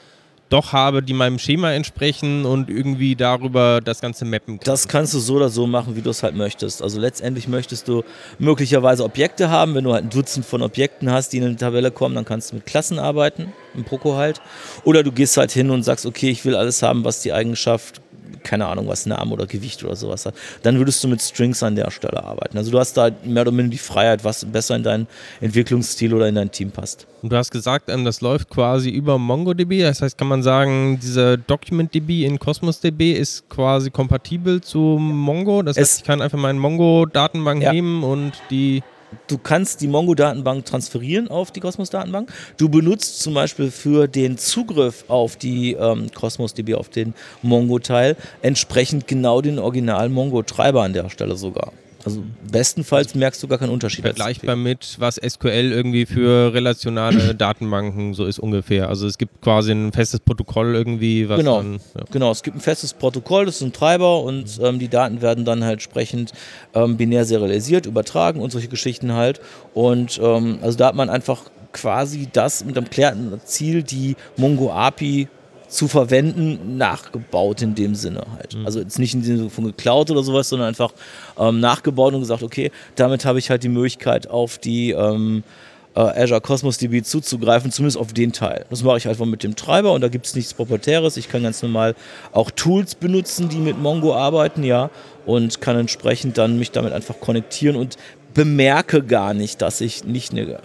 doch habe, die meinem Schema entsprechen und irgendwie darüber das Ganze mappen kann? Das kannst du so oder so machen, wie du es halt möchtest. Also letztendlich möchtest du möglicherweise Objekte haben. Wenn du halt ein Dutzend von Objekten hast, die in eine Tabelle kommen, dann kannst du mit Klassen arbeiten, im Proko halt. Oder du gehst halt hin und sagst, okay, ich will alles haben, was die Eigenschaft, keine Ahnung, was Name oder Gewicht oder sowas hat. Dann würdest du mit Strings an der Stelle arbeiten. Also du hast da mehr oder minder die Freiheit, was besser in deinen Entwicklungsstil oder in dein Team passt. Und du hast gesagt, ähm, das läuft quasi über MongoDB. Das heißt, kann man sagen, diese DocumentDB in CosmosDB ist quasi kompatibel zu Mongo. Das Es- heißt, ich kann einfach meine Mongo-Datenbank Ja. nehmen und die. Du kannst die Mongo-Datenbank transferieren auf die Cosmos-Datenbank. Du benutzt zum Beispiel für den Zugriff auf die ähm, Cosmos-DB, auf den Mongo-Teil, entsprechend genau den Original-Mongo-Treiber an der Stelle sogar. Also bestenfalls merkst du gar keinen Unterschied. Vergleichbar mit, was SQL irgendwie für relationale Datenbanken so ist ungefähr. Also es gibt quasi ein festes Protokoll irgendwie, was Genau. dann. Ja. Genau, es gibt ein festes Protokoll, das ist ein Treiber und ähm, die Daten werden dann halt entsprechend ähm, binär serialisiert, übertragen und solche Geschichten halt. Und ähm, also da hat man einfach quasi das mit einem klärten Ziel, die Mongo API zu verwenden, nachgebaut in dem Sinne halt. Also jetzt nicht in dem Sinne von geklaut oder sowas, sondern einfach ähm, nachgebaut und gesagt, okay, damit habe ich halt die Möglichkeit auf die ähm, äh, Azure Cosmos DB zuzugreifen, zumindest auf den Teil. Das mache ich einfach mit dem Treiber und da gibt es nichts Proprietäres. Ich kann ganz normal auch Tools benutzen, die mit Mongo arbeiten, ja, und kann entsprechend dann mich damit einfach konnektieren und bemerke gar nicht, dass ich nicht eine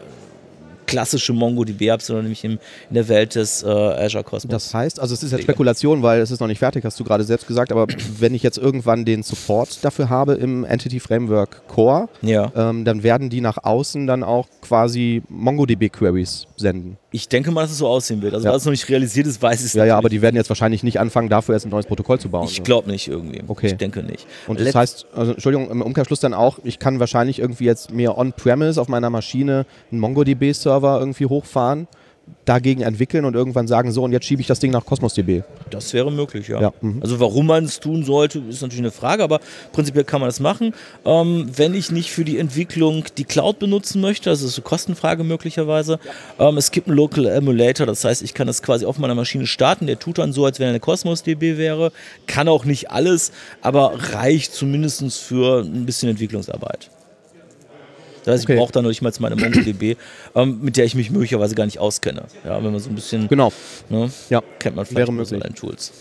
klassische MongoDB habe, sondern nämlich im, in der Welt des äh, Azure Cosmos. Das heißt, also es ist jetzt Spekulation, weil es ist noch nicht fertig, hast du gerade selbst gesagt, aber wenn ich jetzt irgendwann den Support dafür habe im Entity Framework Core, ja. ähm, dann werden die nach außen dann auch quasi MongoDB-Queries senden. Ich denke mal, dass es so aussehen wird. Also, ja. weil es noch nicht realisiert ist, weiß ich es Ja, ja, aber die werden jetzt wahrscheinlich nicht anfangen, dafür jetzt ein neues Protokoll zu bauen. Ich glaube nicht irgendwie. Okay. Ich denke nicht. Und das heißt, also, Entschuldigung, im Umkehrschluss dann auch, ich kann wahrscheinlich irgendwie jetzt mir on-premise auf meiner Maschine einen MongoDB-Server irgendwie hochfahren dagegen entwickeln und irgendwann sagen, so und jetzt schiebe ich das Ding nach Cosmos DB. Das wäre möglich, ja. ja. Mhm. Also warum man es tun sollte, ist natürlich eine Frage, aber prinzipiell kann man das machen. Ähm, wenn ich nicht für die Entwicklung die Cloud benutzen möchte, also das ist eine Kostenfrage möglicherweise, ähm, es gibt einen Local Emulator, das heißt, ich kann das quasi auf meiner Maschine starten, der tut dann so, als wenn er eine Cosmos DB wäre, kann auch nicht alles, aber reicht zumindest für ein bisschen Entwicklungsarbeit. Das heißt, okay. ich brauche da noch nicht mal meine MongoDB, ähm, mit der ich mich möglicherweise gar nicht auskenne. Ja, wenn man so ein bisschen. Genau. Ne, ja. Kennt man vielleicht Wäre. Tools.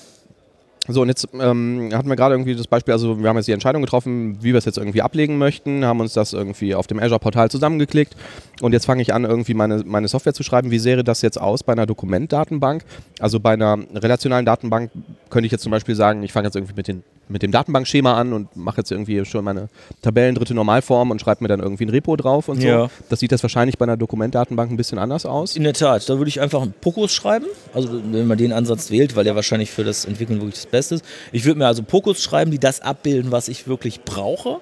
So, und jetzt ähm, hatten wir gerade irgendwie das Beispiel, also wir haben jetzt die Entscheidung getroffen, wie wir es jetzt irgendwie ablegen möchten, haben uns das irgendwie auf dem Azure-Portal zusammengeklickt und jetzt fange ich an, irgendwie meine, meine Software zu schreiben. Wie sähe das jetzt aus bei einer Dokumentdatenbank? Also bei einer relationalen Datenbank könnte ich jetzt zum Beispiel sagen, ich fange jetzt irgendwie mit den mit dem Datenbankschema an und mache jetzt irgendwie schon meine Tabellen dritte Normalform und schreibe mir dann irgendwie ein Repo drauf und so. Ja. Das sieht das wahrscheinlich bei einer Dokumentdatenbank ein bisschen anders aus. In der Tat, da würde ich einfach einen Pokus schreiben, also wenn man den Ansatz wählt, weil der wahrscheinlich für das Entwickeln wirklich das Beste ist. Ich würde mir also Pokus schreiben, die das abbilden, was ich wirklich brauche.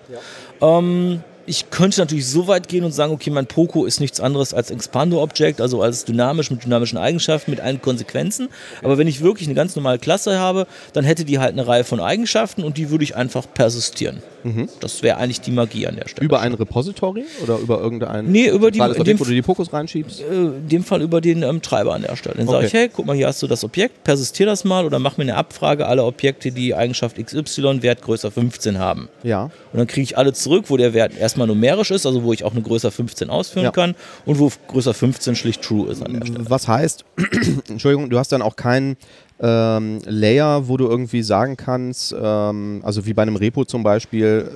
Ja. Ähm, ich könnte natürlich so weit gehen und sagen, okay, mein Poco ist nichts anderes als Expando-Object, also als dynamisch mit dynamischen Eigenschaften, mit allen Konsequenzen. Aber wenn ich wirklich eine ganz normale Klasse habe, dann hätte die halt eine Reihe von Eigenschaften und die würde ich einfach persistieren. Mhm. Das wäre eigentlich die Magie an der Stelle. Über ein Repository oder über irgendein nee, über die, Objekt, wo du die Pokos reinschiebst? Äh, in dem Fall über den ähm, Treiber an der Stelle. Dann okay. sage ich, hey, guck mal, hier hast du das Objekt, persistier das mal oder mach mir eine Abfrage aller Objekte, die Eigenschaft XY Wert größer 15 haben. Ja. Und dann kriege ich alle zurück, wo der Wert erstmal numerisch ist, also wo ich auch eine größer 15 ausführen ja. kann und wo größer 15 schlicht true ist an der Stelle. Was heißt, Entschuldigung, du hast dann auch keinen ähm, Layer, wo du irgendwie sagen kannst, ähm, also wie bei einem Repo zum Beispiel,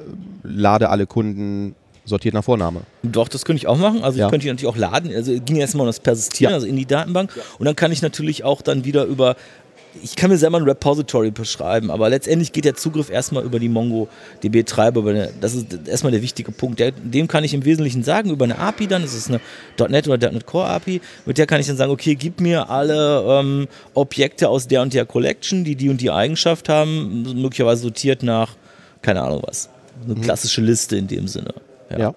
lade alle Kunden sortiert nach Vorname. Doch, das könnte ich auch machen. Also ja. ich könnte die natürlich auch laden. Also ging erstmal um das Persistieren, ja. also in die Datenbank. Ja. Und dann kann ich natürlich auch dann wieder über ich kann mir selber ein Repository beschreiben, aber letztendlich geht der Zugriff erstmal über die MongoDB-Treiber. Das ist erstmal der wichtige Punkt. dem kann ich im Wesentlichen sagen, über eine API dann, das ist eine .NET oder .NET Core API, mit der kann ich dann sagen, okay, gib mir alle ähm, Objekte aus der und der Collection, die die und die Eigenschaft haben, möglicherweise sortiert nach, keine Ahnung was, eine mhm. klassische Liste in dem Sinne. ja. ja.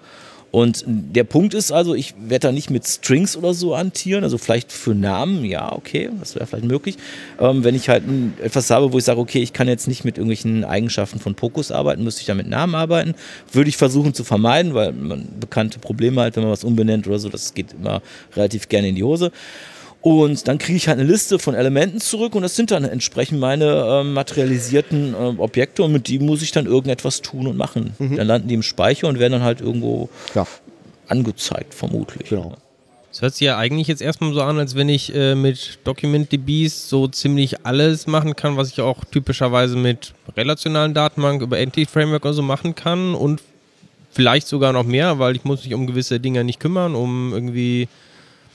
Und der Punkt ist also, ich werde da nicht mit Strings oder so antieren, also vielleicht für Namen, ja, okay, das wäre vielleicht möglich. Ähm, wenn ich halt etwas habe, wo ich sage, okay, ich kann jetzt nicht mit irgendwelchen Eigenschaften von Pokus arbeiten, müsste ich da mit Namen arbeiten, würde ich versuchen zu vermeiden, weil man bekannte Probleme hat, wenn man was umbenennt oder so, das geht immer relativ gerne in die Hose. Und dann kriege ich halt eine Liste von Elementen zurück und das sind dann entsprechend meine äh, materialisierten äh, Objekte und mit die muss ich dann irgendetwas tun und machen. Mhm. Dann landen die im Speicher und werden dann halt irgendwo ja. angezeigt, vermutlich. Genau. Das hört sich ja eigentlich jetzt erstmal so an, als wenn ich äh, mit DocumentDBs so ziemlich alles machen kann, was ich auch typischerweise mit relationalen Datenbank über Entity-Framework oder so machen kann und vielleicht sogar noch mehr, weil ich muss mich um gewisse Dinge nicht kümmern, um irgendwie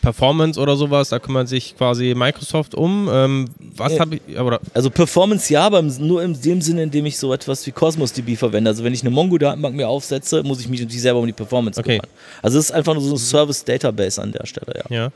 Performance oder sowas, da kümmert sich quasi Microsoft um. Ähm, was ja. habe ich, oder? Also Performance ja, aber nur in dem Sinne, in dem ich so etwas wie Cosmos DB verwende. Also wenn ich eine Mongo-Datenbank mir aufsetze, muss ich mich natürlich selber um die Performance okay. kümmern. Also es ist einfach nur so ein Service-Database an der Stelle, ja. Ja.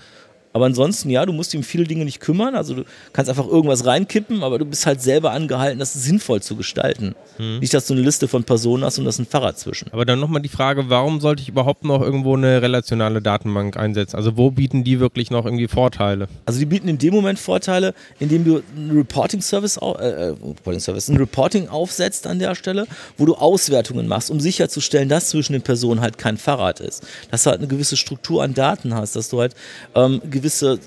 Aber ansonsten, ja, du musst dich um viele Dinge nicht kümmern. Also du kannst einfach irgendwas reinkippen, aber du bist halt selber angehalten, das sinnvoll zu gestalten. Hm. Nicht, dass du eine Liste von Personen hast und das ist ein Fahrrad zwischen. Aber dann nochmal die Frage, warum sollte ich überhaupt noch irgendwo eine relationale Datenbank einsetzen? Also wo bieten die wirklich noch irgendwie Vorteile? Also die bieten in dem Moment Vorteile, indem du einen Reporting-Service, äh, äh, Reporting Service, ein Reporting aufsetzt an der Stelle, wo du Auswertungen machst, um sicherzustellen, dass zwischen den Personen halt kein Fahrrad ist. Dass du halt eine gewisse Struktur an Daten hast, dass du halt ähm, gewisse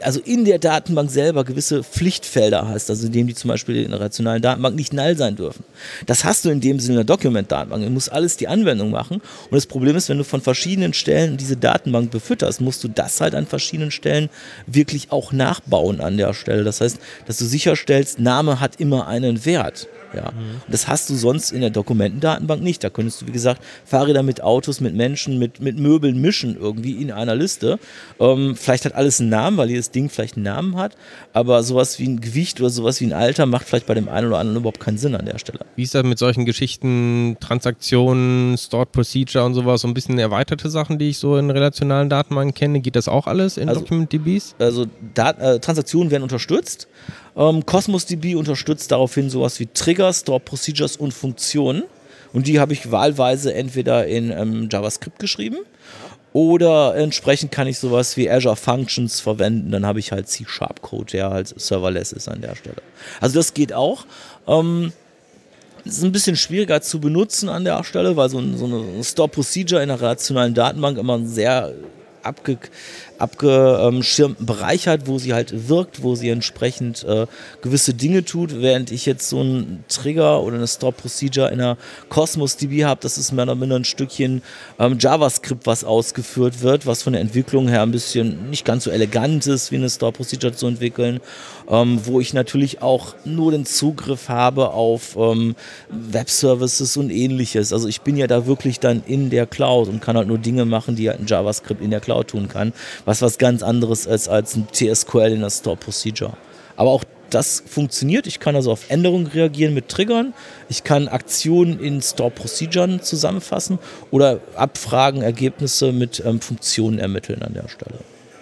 also in der Datenbank selber gewisse Pflichtfelder hast, also indem die zum Beispiel in der rationalen Datenbank nicht null sein dürfen. Das hast du in dem Sinne in der Document-Datenbank. Du musst alles die Anwendung machen. Und das Problem ist, wenn du von verschiedenen Stellen diese Datenbank befütterst, musst du das halt an verschiedenen Stellen wirklich auch nachbauen an der Stelle. Das heißt, dass du sicherstellst, Name hat immer einen Wert. Ja. Mhm. Das hast du sonst in der Dokumentendatenbank nicht. Da könntest du, wie gesagt, Fahrräder mit Autos, mit Menschen, mit, mit Möbeln mischen irgendwie in einer Liste. Ähm, vielleicht hat alles einen Namen, weil jedes Ding vielleicht einen Namen hat, aber sowas wie ein Gewicht oder sowas wie ein Alter macht vielleicht bei dem einen oder anderen überhaupt keinen Sinn an der Stelle. Wie ist das mit solchen Geschichten, Transaktionen, Stored Procedure und sowas, so ein bisschen erweiterte Sachen, die ich so in relationalen Datenbanken kenne? Geht das auch alles in also, DocumentDBs? Also Dat äh, Transaktionen werden unterstützt. Ähm, Cosmos DB unterstützt daraufhin sowas wie Triggers, Store Procedures und Funktionen. Und die habe ich wahlweise entweder in ähm, JavaScript geschrieben oder entsprechend kann ich sowas wie Azure Functions verwenden. Dann habe ich halt C-Sharp-Code, der halt serverless ist an der Stelle. Also das geht auch. Ähm, ist ein bisschen schwieriger zu benutzen an der Stelle, weil so, ein, so eine Store Procedure in einer relationalen Datenbank immer sehr abge, abgeschirmten Bereich hat, wo sie halt wirkt, wo sie entsprechend äh, gewisse Dinge tut, während ich jetzt so einen Trigger oder eine Store Procedure in einer Cosmos DB habe, das ist mehr oder minder ein Stückchen ähm, JavaScript, was ausgeführt wird, was von der Entwicklung her ein bisschen nicht ganz so elegant ist, wie eine Store Procedure zu entwickeln, ähm, wo ich natürlich auch nur den Zugriff habe auf ähm, Web-Services und ähnliches. Also ich bin ja da wirklich dann in der Cloud und kann halt nur Dinge machen, die halt ein JavaScript in der Cloud tun kann was was ganz anderes ist als ein TSQL in der Store Procedure. Aber auch das funktioniert. Ich kann also auf Änderungen reagieren mit Triggern. Ich kann Aktionen in Store Proceduren zusammenfassen oder Abfragen, Ergebnisse mit ähm, Funktionen ermitteln an der Stelle.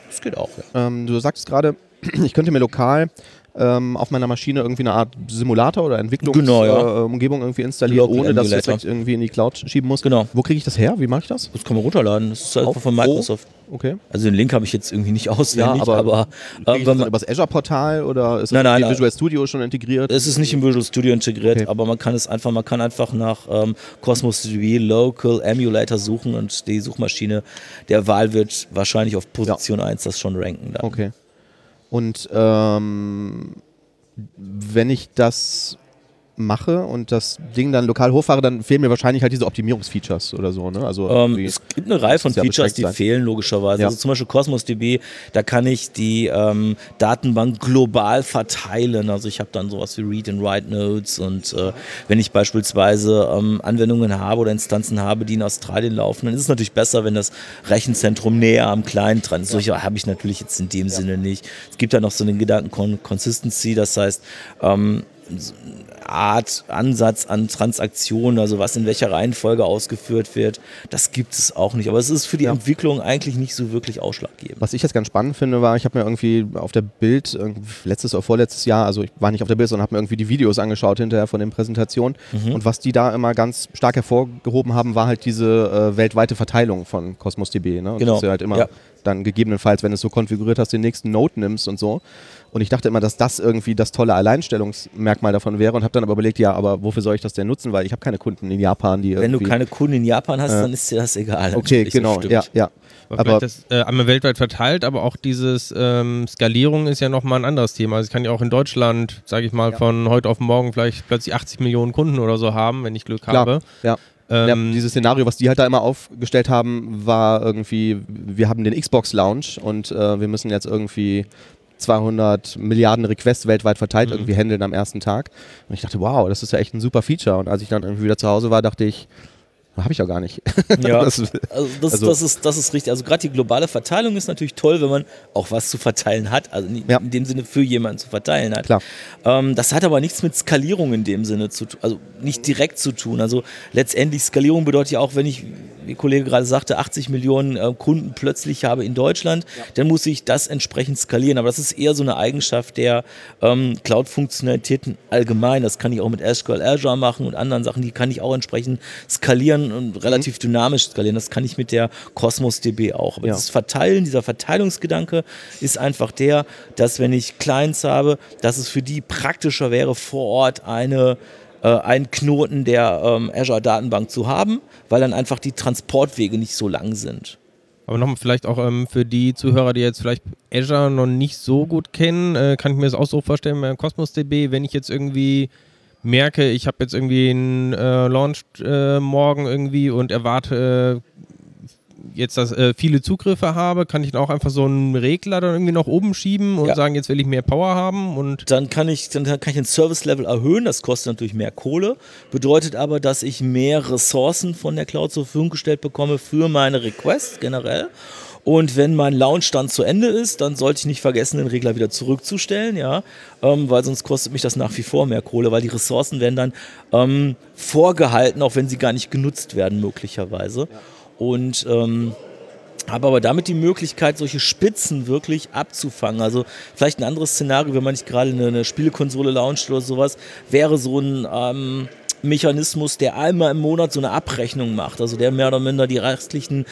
Das geht auch. Ja. Ähm, du sagst gerade, ich könnte mir lokal ähm, auf meiner Maschine irgendwie eine Art Simulator oder Entwicklungsumgebung genau, ja. äh, irgendwie installieren, Local ohne dass ich das irgendwie in die Cloud schieben muss. Genau. Wo kriege ich das her? Wie mache ich das? Das kann man runterladen. Das ist einfach von Microsoft. Okay. Also den Link habe ich jetzt irgendwie nicht auswendig, ja, aber, aber äh, ich das über das Azure-Portal oder ist nein, das nein, Visual Studio schon integriert? Es ist nicht im Visual Studio integriert, okay. aber man kann es einfach, man kann einfach nach ähm, Cosmos DB Local Emulator suchen und die Suchmaschine der Wahl wird wahrscheinlich auf Position ja. 1 das schon ranken. Dann. Okay. Und ähm, wenn ich das mache und das Ding dann lokal hochfahre, dann fehlen mir wahrscheinlich halt diese Optimierungsfeatures oder so. Ne? Also ähm, es gibt eine Reihe von Features, die sein. fehlen logischerweise. Ja. Also zum Beispiel Cosmos DB, da kann ich die ähm, Datenbank global verteilen. Also ich habe dann sowas wie Read and Write Nodes und äh, wenn ich beispielsweise ähm, Anwendungen habe oder Instanzen habe, die in Australien laufen, dann ist es natürlich besser, wenn das Rechenzentrum näher am Client dran ist. Ja. Solche habe ich natürlich jetzt in dem ja. Sinne nicht. Es gibt da noch so den Gedanken Consistency, das heißt, ähm, Art, Ansatz an Transaktionen, also was in welcher Reihenfolge ausgeführt wird, das gibt es auch nicht. Aber es ist für die ja. Entwicklung eigentlich nicht so wirklich ausschlaggebend. Was ich jetzt ganz spannend finde, war, ich habe mir irgendwie auf der Bild, letztes oder vorletztes Jahr, also ich war nicht auf der Bild, sondern habe mir irgendwie die Videos angeschaut hinterher von den Präsentationen. Mhm. Und was die da immer ganz stark hervorgehoben haben, war halt diese äh, weltweite Verteilung von Cosmos DB. Ne? Und genau. Dass du halt immer ja. dann gegebenenfalls, wenn du es so konfiguriert hast, den nächsten Node nimmst und so. Und ich dachte immer, dass das irgendwie das tolle Alleinstellungsmerkmal davon wäre und habe dann aber überlegt, ja, aber wofür soll ich das denn nutzen? Weil ich habe keine Kunden in Japan, die Wenn du keine Kunden in Japan hast, äh, dann ist dir das egal. Okay, genau, ja, ja. Aber, das äh, einmal weltweit verteilt, aber auch dieses ähm, Skalierung ist ja nochmal ein anderes Thema. Also ich kann ja auch in Deutschland, sage ich mal, ja. von heute auf morgen vielleicht plötzlich 80 Millionen Kunden oder so haben, wenn ich Glück Klar, habe. Ja. Ähm, ja, dieses Szenario, was die halt da immer aufgestellt haben, war irgendwie, wir haben den Xbox Lounge und äh, wir müssen jetzt irgendwie 200 Milliarden Requests weltweit verteilt mhm. irgendwie handeln am ersten Tag. Und ich dachte, wow, das ist ja echt ein super Feature. Und als ich dann irgendwie wieder zu Hause war, dachte ich, habe ich ja gar nicht. Ja, das, also das, also das, ist, das ist richtig. Also gerade die globale Verteilung ist natürlich toll, wenn man auch was zu verteilen hat. Also in ja. dem Sinne für jemanden zu verteilen hat. Klar. Ähm, das hat aber nichts mit Skalierung in dem Sinne zu tun. Also nicht direkt zu tun. Also letztendlich Skalierung bedeutet ja auch, wenn ich, wie Kollege gerade sagte, 80 Millionen äh, Kunden plötzlich habe in Deutschland, ja. dann muss ich das entsprechend skalieren. Aber das ist eher so eine Eigenschaft der ähm, Cloud-Funktionalitäten allgemein. Das kann ich auch mit SQL Azure machen und anderen Sachen, die kann ich auch entsprechend skalieren und relativ mhm. dynamisch skalieren. Das kann ich mit der Cosmos DB auch. Aber ja. das Verteilen, dieser Verteilungsgedanke ist einfach der, dass wenn ich Clients habe, dass es für die praktischer wäre, vor Ort eine äh, einen Knoten der ähm, Azure Datenbank zu haben, weil dann einfach die Transportwege nicht so lang sind. Aber nochmal vielleicht auch ähm, für die Zuhörer, die jetzt vielleicht Azure noch nicht so gut kennen, äh, kann ich mir das auch so vorstellen bei Cosmos DB, wenn ich jetzt irgendwie merke, ich habe jetzt irgendwie einen äh, Launch äh, morgen irgendwie und erwarte äh, jetzt, dass äh, viele Zugriffe habe, kann ich dann auch einfach so einen Regler dann irgendwie nach oben schieben und Ja. sagen, jetzt will ich mehr Power haben und Dann kann ich, dann kann ich den Service-Level erhöhen, das kostet natürlich mehr Kohle, bedeutet aber, dass ich mehr Ressourcen von der Cloud zur Verfügung gestellt bekomme für meine Requests generell. Und wenn mein Launch dann zu Ende ist, dann sollte ich nicht vergessen, den Regler wieder zurückzustellen, ja, ähm, weil sonst kostet mich das nach wie vor mehr Kohle, weil die Ressourcen werden dann ähm, vorgehalten, auch wenn sie gar nicht genutzt werden, möglicherweise. Und ähm, habe aber damit die Möglichkeit, solche Spitzen wirklich abzufangen. Also vielleicht ein anderes Szenario, wenn man nicht gerade eine, eine Spielekonsole launcht oder sowas, wäre so ein ähm, Mechanismus, der einmal im Monat so eine Abrechnung macht. Also der mehr oder minder die restlichen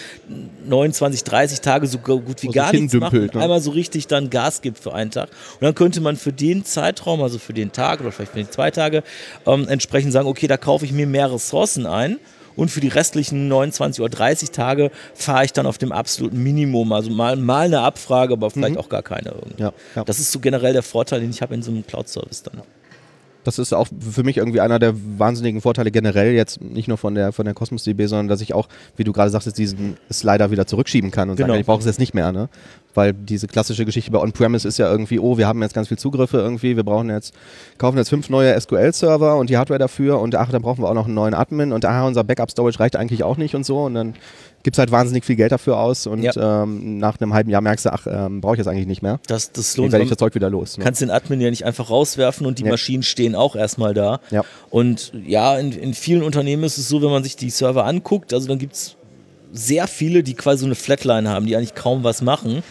29, 30 Tage so gut wie Wo gar nichts macht und ne? einmal so richtig dann Gas gibt für einen Tag. Und dann könnte man für den Zeitraum, also für den Tag oder vielleicht für die zwei Tage, ähm, entsprechend sagen, okay, da kaufe ich mir mehr Ressourcen ein. Und für die restlichen 29 oder 30 Tage fahre ich dann auf dem absoluten Minimum. Also mal, mal eine Abfrage, aber vielleicht auch gar keine. Mhm. Ja, ja. Das ist so generell der Vorteil, den ich habe in so einem Cloud-Service dann. Das ist auch für mich irgendwie einer der wahnsinnigen Vorteile generell jetzt nicht nur von der von der Cosmos DB, sondern dass ich auch, wie du gerade sagtest, diesen Slider wieder zurückschieben kann und Genau. sagen, ich brauche es jetzt nicht mehr, ne? Weil diese klassische Geschichte bei On-Premise ist ja irgendwie, oh, wir haben jetzt ganz viel Zugriffe irgendwie, wir brauchen jetzt, kaufen jetzt fünf neue SQL-Server und die Hardware dafür und ach, dann brauchen wir auch noch einen neuen Admin und ah, unser Backup-Storage reicht eigentlich auch nicht und so und dann gibst halt wahnsinnig viel Geld dafür aus und Ja. ähm, nach einem halben Jahr merkst du, ach, ähm, brauche ich jetzt eigentlich nicht mehr. Das, das Dann lohnt werde ich sich. das Zeug wieder los. Ne? kannst den Admin ja nicht einfach rauswerfen und die Ja. Maschinen stehen auch erstmal da. Ja. Und ja, in, in vielen Unternehmen ist es so, wenn man sich die Server anguckt, also dann gibt es sehr viele, die quasi so eine Flatline haben, die eigentlich kaum was machen.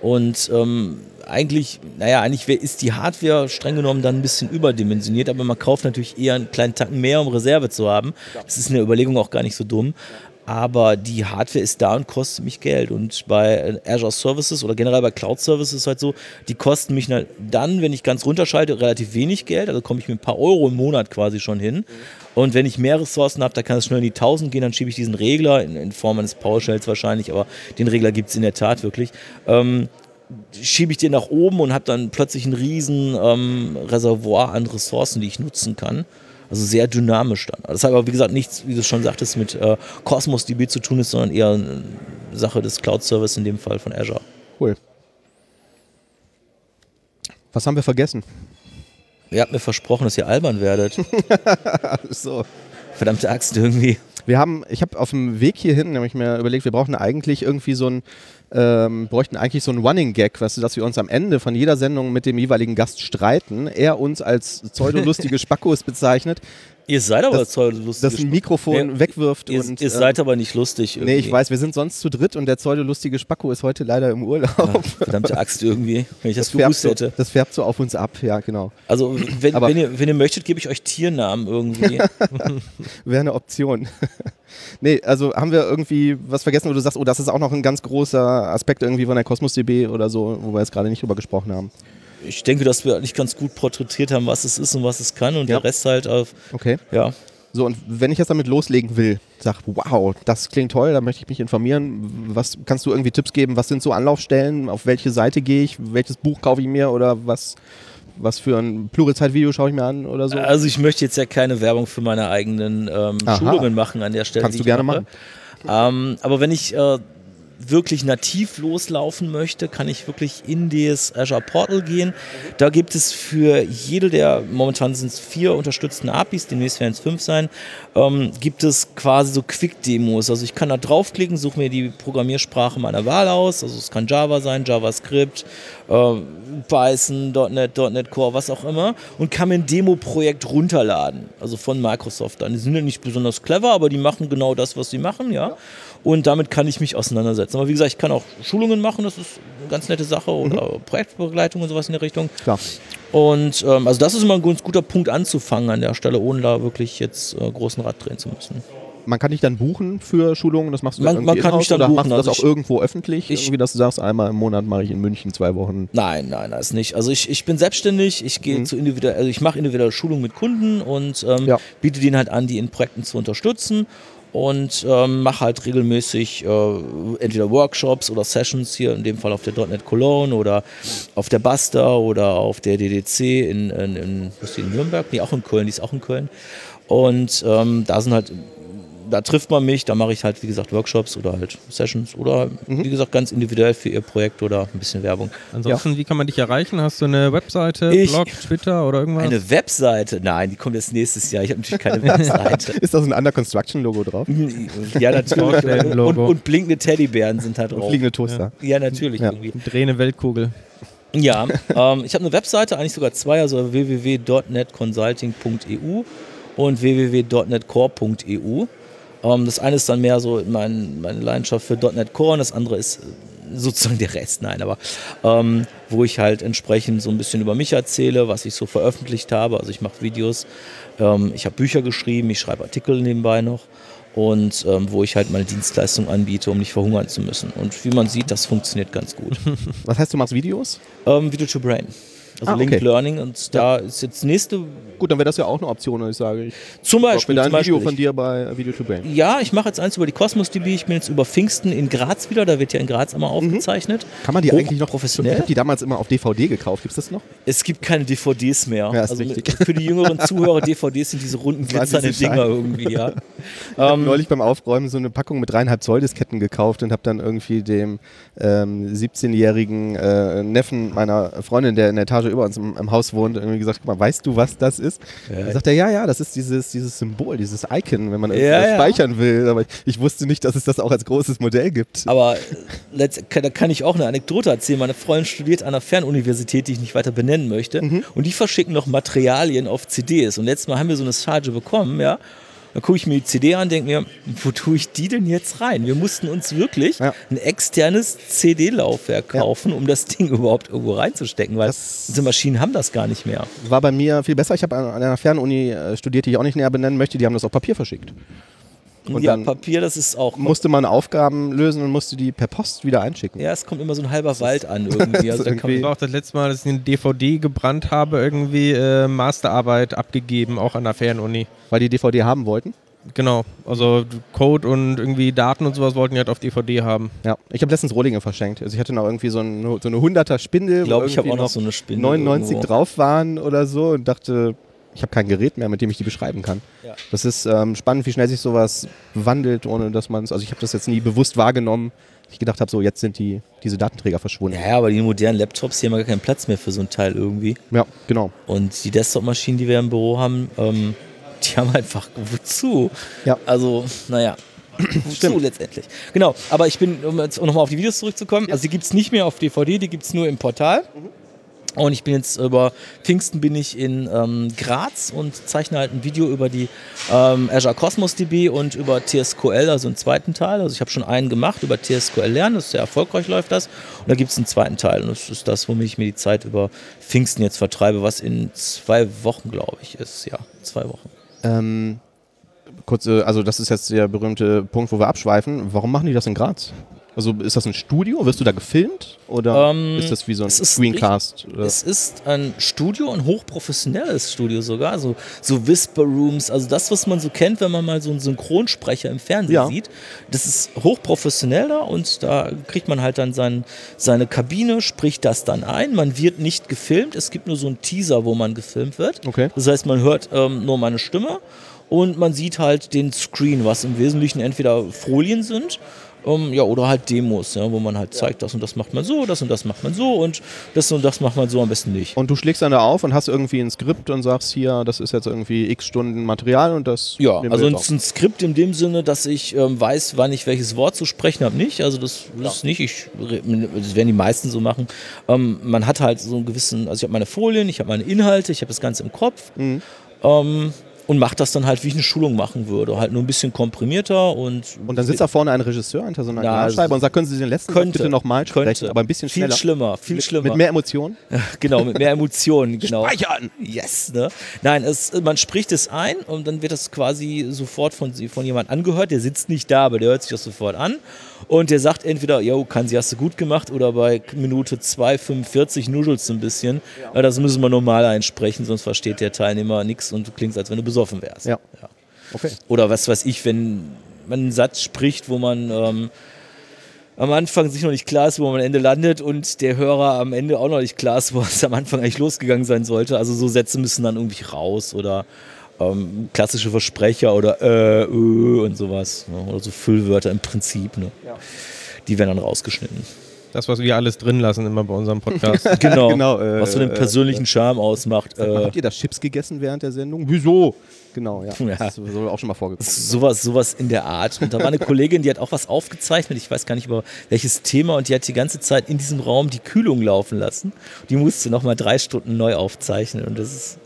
Und ähm, eigentlich, naja, eigentlich ist die Hardware streng genommen dann ein bisschen überdimensioniert, aber man kauft natürlich eher einen kleinen Tacken mehr, um Reserve zu haben. Das ist in der Überlegung auch gar nicht so dumm. Aber die Hardware ist da und kostet mich Geld. Und bei äh, Azure Services oder generell bei Cloud Services ist halt so, die kosten mich na- dann, wenn ich ganz runterschalte, relativ wenig Geld. Also komme ich mit ein paar Euro im Monat quasi schon hin. Und wenn ich mehr Ressourcen habe, da kann es schnell in die 1000 gehen, dann schiebe ich diesen Regler, in, in Form eines PowerShells wahrscheinlich, aber den Regler gibt es in der Tat wirklich. Ähm, schiebe ich den nach oben und habe dann plötzlich ein riesen ähm, Reservoir an Ressourcen, die ich nutzen kann. Also sehr dynamisch dann. Das hat aber, wie gesagt, nichts, wie du schon sagtest, mit äh, Cosmos DB zu tun ist, sondern eher eine Sache des Cloud-Service, in dem Fall von Azure. Cool. Was haben wir vergessen? Ihr habt mir versprochen, dass ihr albern werdet. So. Verdammte Axt irgendwie. Wir haben, ich habe auf dem Weg hierhin nämlich mir überlegt, wir brauchen eigentlich irgendwie so ein, ähm, bräuchten eigentlich so einen Running Gag, weißt du, dass wir uns am Ende von jeder Sendung mit dem jeweiligen Gast streiten, er uns als pseudolustige Spackos bezeichnet, Ihr seid aber Das- lustig. das ein Mikrofon Ja, wegwirft Ihr, und ihr äh, seid aber nicht lustig irgendwie. Nee, ich weiß, wir sind sonst zu dritt und der pseudolustige Spacko ist heute leider im Urlaub. Ja, verdammte Axt irgendwie, wenn ich das, färbt gewusst so, hätte. das färbt so auf uns ab, ja, genau. Also, wenn, wenn, ihr, wenn ihr möchtet, gebe ich euch Tiernamen irgendwie. Wäre eine Option. nee, also haben wir irgendwie was vergessen, wo du sagst, oh, das ist auch noch ein ganz großer Aspekt irgendwie von der Cosmos DB oder so, wo wir jetzt gerade nicht drüber gesprochen haben. Ich denke, dass wir eigentlich ganz gut porträtiert haben, was es ist und was es kann und Ja. der Rest halt auf, Okay. ja. So, und wenn ich jetzt damit loslegen will, sag, wow, das klingt toll, da möchte ich mich informieren. Was kannst du irgendwie Tipps geben? Was sind so Anlaufstellen? Auf welche Seite gehe ich? Welches Buch kaufe ich mir? Oder was, was für ein Pluralzeit-Video schaue ich mir an oder so? Also ich möchte jetzt ja keine Werbung für meine eigenen ähm. Schulungen machen an der Stelle. Kannst du gerne mache. Ähm, aber wenn ich äh, wirklich nativ loslaufen möchte, kann ich wirklich in das Azure Portal gehen. Da gibt es für jede der, momentan sind es vier unterstützten APIs, demnächst werden es fünf sein, ähm, gibt es quasi so Quick-Demos. Also ich kann da draufklicken, suche mir die Programmiersprache meiner Wahl aus. Also es kann Java sein, JavaScript, äh, Python, .NET, .NET Core, was auch immer und kann mir ein Demo-Projekt runterladen. Also von Microsoft dann. Die sind ja nicht besonders clever, aber die machen genau das, was sie machen, ja. Und damit kann ich mich auseinandersetzen. Aber wie gesagt, ich kann auch Schulungen machen, das ist eine ganz nette Sache oder Projektbegleitung und sowas in der Richtung. Klar. Und ähm, also das ist immer ein ganz guter Punkt anzufangen an der Stelle, ohne da wirklich jetzt äh, großen Rad drehen zu müssen. Man kann dich dann buchen für Schulungen, das machst du Man- man kann mich dann oder buchen, machst du das also auch ich- irgendwo öffentlich? ich- irgendwie, dass du sagst, einmal im Monat mache ich in München zwei Wochen. Nein, nein, das nicht. Also ich, ich bin selbstständig, ich Mhm. gehe zu individuell, also ich mache individuelle Schulungen mit Kunden und ähm, Ja. biete denen halt an, die in Projekten zu unterstützen. Und ähm, mache halt regelmäßig äh, entweder Workshops oder Sessions hier, in dem Fall auf der .NET Cologne oder auf der Basta oder auf der DDC in, in, in, in Nürnberg, nee, auch in Köln, die ist auch in Köln. Und ähm, da sind halt da trifft man mich, da mache ich halt, wie gesagt, Workshops oder halt Sessions oder mhm. wie gesagt, ganz individuell für ihr Projekt oder ein bisschen Werbung. Ansonsten, ja. wie kann man dich erreichen? Hast du eine Webseite, ich, Blog, Twitter oder irgendwas? Eine Webseite? Nein, die kommt jetzt nächstes Jahr. Ich habe natürlich keine Webseite. Ist da so ein Under Construction Logo drauf? ja, natürlich. und, und, blinkende Teddybären sind da drauf. Und fliegende Toaster. Ja, ja natürlich. Ja. Irgendwie. Drehende Weltkugel. Ja, ähm, ich habe eine Webseite, eigentlich sogar zwei, also www.netconsulting.eu und www.netcore.eu. Ähm, das eine ist dann mehr so mein, meine Leidenschaft für .NET Core und das andere ist äh, sozusagen der Rest, nein, aber ähm, wo ich halt entsprechend so ein bisschen über mich erzähle, was ich so veröffentlicht habe. Also ich mache Videos, ähm, ich habe Bücher geschrieben, ich schreibe Artikel nebenbei noch und ähm, wo ich halt meine Dienstleistung anbiete, um nicht verhungern zu müssen. Und wie man sieht, das funktioniert ganz gut. Was heißt, du machst Videos? Ähm, Video to Brain. Also ah, okay. Linked Learning und da ist jetzt nächste. Gut, dann wäre das ja auch eine Option, wenn ich sage. Ich zum Beispiel. Mit ein zum Video von dir bei Video to Brain. Ja, ich mache jetzt eins über die Cosmos DB. Ich bin jetzt über Pfingsten in Graz wieder. Da wird ja in Graz immer mhm. aufgezeichnet. Kann man die Hoch eigentlich noch professionell? Ich habe die damals immer auf DVD gekauft. Gibt es das noch? Es gibt keine DVDs mehr. Ja, also für die jüngeren Zuhörer, DVDs sind diese runden glitzernden Dinger irgendwie, ja. Ich habe ähm, neulich beim Aufräumen so eine Packung mit dreieinhalb Zoll Disketten gekauft und habe dann irgendwie dem ähm, 17-jährigen äh, Neffen meiner Freundin, der in der Etage über uns im, im Haus wohnt, irgendwie gesagt, guck mal, weißt du, was das ist? Ja. Dann sagt er, ja, ja, das ist dieses, dieses Symbol, dieses Icon, wenn man ja, ja. speichern will. Aber ich, ich, wusste nicht, dass es das auch als großes Modell gibt. Aber da kann ich auch eine Anekdote erzählen. Meine Freundin studiert an einer Fernuniversität, die ich nicht weiter benennen möchte. Mhm. Und die verschicken noch Materialien auf CDs. Und letztes Mal haben wir so eine Charge bekommen, ja. Dann gucke ich mir die CD an und denke mir, wo tue ich die denn jetzt rein? Wir mussten uns wirklich ja. ein externes CD-Laufwerk kaufen, ja. um das Ding überhaupt irgendwo reinzustecken, weil das diese Maschinen haben das gar nicht mehr. War bei mir viel besser. Ich habe an einer Fernuni äh, studiert, die ich auch nicht näher benennen möchte. Die haben das auf Papier verschickt. Und ja, Papier, das ist auch. Musste man Aufgaben lösen und musste die per Post wieder einschicken. Ja, es kommt immer so ein halber Wald an irgendwie. Also irgendwie ich war auch das letzte Mal, dass ich eine DVD gebrannt habe, irgendwie äh, Masterarbeit abgegeben, auch an der Fernuni. Weil die DVD haben wollten? Genau, also Code und irgendwie Daten und sowas wollten die halt auf DVD haben. Ja, ich habe letztens Rohlinge verschenkt. Also ich hatte noch irgendwie so, ein, so eine 100er Spindel, ich glaube, ich habe auch noch so eine Spindel 99 irgendwo. drauf waren oder so und dachte, ich habe kein Gerät mehr, mit dem ich die beschreiben kann. Ja. Das ist ähm, spannend, wie schnell sich sowas wandelt, ohne dass man es. Also ich habe das jetzt nie bewusst wahrgenommen. Ich gedacht habe, so jetzt sind die, diese Datenträger verschwunden. Ja, aber die modernen Laptops, die haben gar keinen Platz mehr für so ein Teil irgendwie. Ja, genau. Und die Desktop-Maschinen, die wir im Büro haben, ähm, die haben einfach wozu? Ja. Also, naja. Wozu letztendlich. Genau, aber ich bin, um jetzt nochmal auf die Videos zurückzukommen, also die gibt es nicht mehr auf DVD, die gibt es nur im Portal. Mhm. Und ich bin jetzt über Pfingsten bin ich in ähm, Graz und zeichne halt ein Video über die ähm, Azure Cosmos DB und über TSQL, also einen zweiten Teil. Also ich habe schon einen gemacht über TSQL lernen, das ist sehr erfolgreich läuft das. Und da gibt es einen zweiten Teil und das ist das, womit ich mir die Zeit über Pfingsten jetzt vertreibe, was in zwei Wochen, glaube ich, ist. Ja, zwei Wochen. Ähm, kurze, also das ist jetzt der berühmte Punkt, wo wir abschweifen. Warum machen die das in Graz? Also ist das ein Studio? Wirst du da gefilmt? Oder ähm, ist das wie so ein Screencast? Es ist ein Studio, ein hochprofessionelles Studio sogar. So, so Whisper Rooms, also das, was man so kennt, wenn man mal so einen Synchronsprecher im Fernsehen ja. sieht. Das ist hochprofessionell da und da kriegt man halt dann sein, seine Kabine, spricht das dann ein. Man wird nicht gefilmt. Es gibt nur so einen Teaser, wo man gefilmt wird. Okay. Das heißt, man hört ähm, nur meine Stimme und man sieht halt den Screen, was im Wesentlichen entweder Folien sind um, ja, oder halt Demos, ja, wo man halt zeigt, das und das macht man so, das und das macht man so und das und das macht man so am besten nicht. Und du schlägst dann da auf und hast irgendwie ein Skript und sagst hier, das ist jetzt irgendwie x Stunden Material und das. Ja, also ein, ein, Skript in dem Sinne, dass ich ähm, weiß, wann ich welches Wort zu sprechen habe, nicht. Also das, das ist nicht, ich, das werden die meisten so machen. Ähm, man hat halt so einen gewissen, also ich habe meine Folien, ich habe meine Inhalte, ich habe das Ganze im Kopf. Mhm. Ähm, und macht das dann halt, wie ich eine Schulung machen würde. Halt nur ein bisschen komprimierter und. Und dann sitzt da vorne ein Regisseur hinter so einer ja, Glasscheibe und sagt, können Sie den letzten könnte, bitte nochmal sprechen, könnte. aber ein bisschen schneller. Viel schlimmer, viel mit, schlimmer. Mit mehr Emotionen? genau, mit mehr Emotionen, genau. Speichern! Yes, ne? Nein, es, man spricht es ein und dann wird das quasi sofort von, von jemand angehört. Der sitzt nicht da, aber der hört sich das sofort an. Und der sagt entweder, yo, Kansi, hast du gut gemacht, oder bei Minute 2,45 nuschelst du ein bisschen. Ja. Das müssen wir normal einsprechen, sonst versteht der Teilnehmer nichts und du klingst, als wenn du besoffen wärst. Ja. ja. Okay. Oder was weiß ich, wenn man einen Satz spricht, wo man ähm, am Anfang sich noch nicht klar ist, wo man am Ende landet und der Hörer am Ende auch noch nicht klar ist, wo es am Anfang eigentlich losgegangen sein sollte. Also so Sätze müssen dann irgendwie raus oder ähm, klassische Versprecher oder äh, äh und sowas. Ne? Oder so Füllwörter im Prinzip. Ne? Ja. Die werden dann rausgeschnitten. Das, was wir alles drin lassen immer bei unserem Podcast. genau. genau äh, was so den persönlichen äh, Charme ausmacht. Äh, habt ihr da Chips gegessen während der Sendung? Wieso? Genau, ja. ja. Das ist auch schon mal vorgekommen. Sowas, sowas in der Art. Und da war eine Kollegin, die hat auch was aufgezeichnet. Ich weiß gar nicht über welches Thema. Und die hat die ganze Zeit in diesem Raum die Kühlung laufen lassen. Die musste nochmal drei Stunden neu aufzeichnen. Und das ist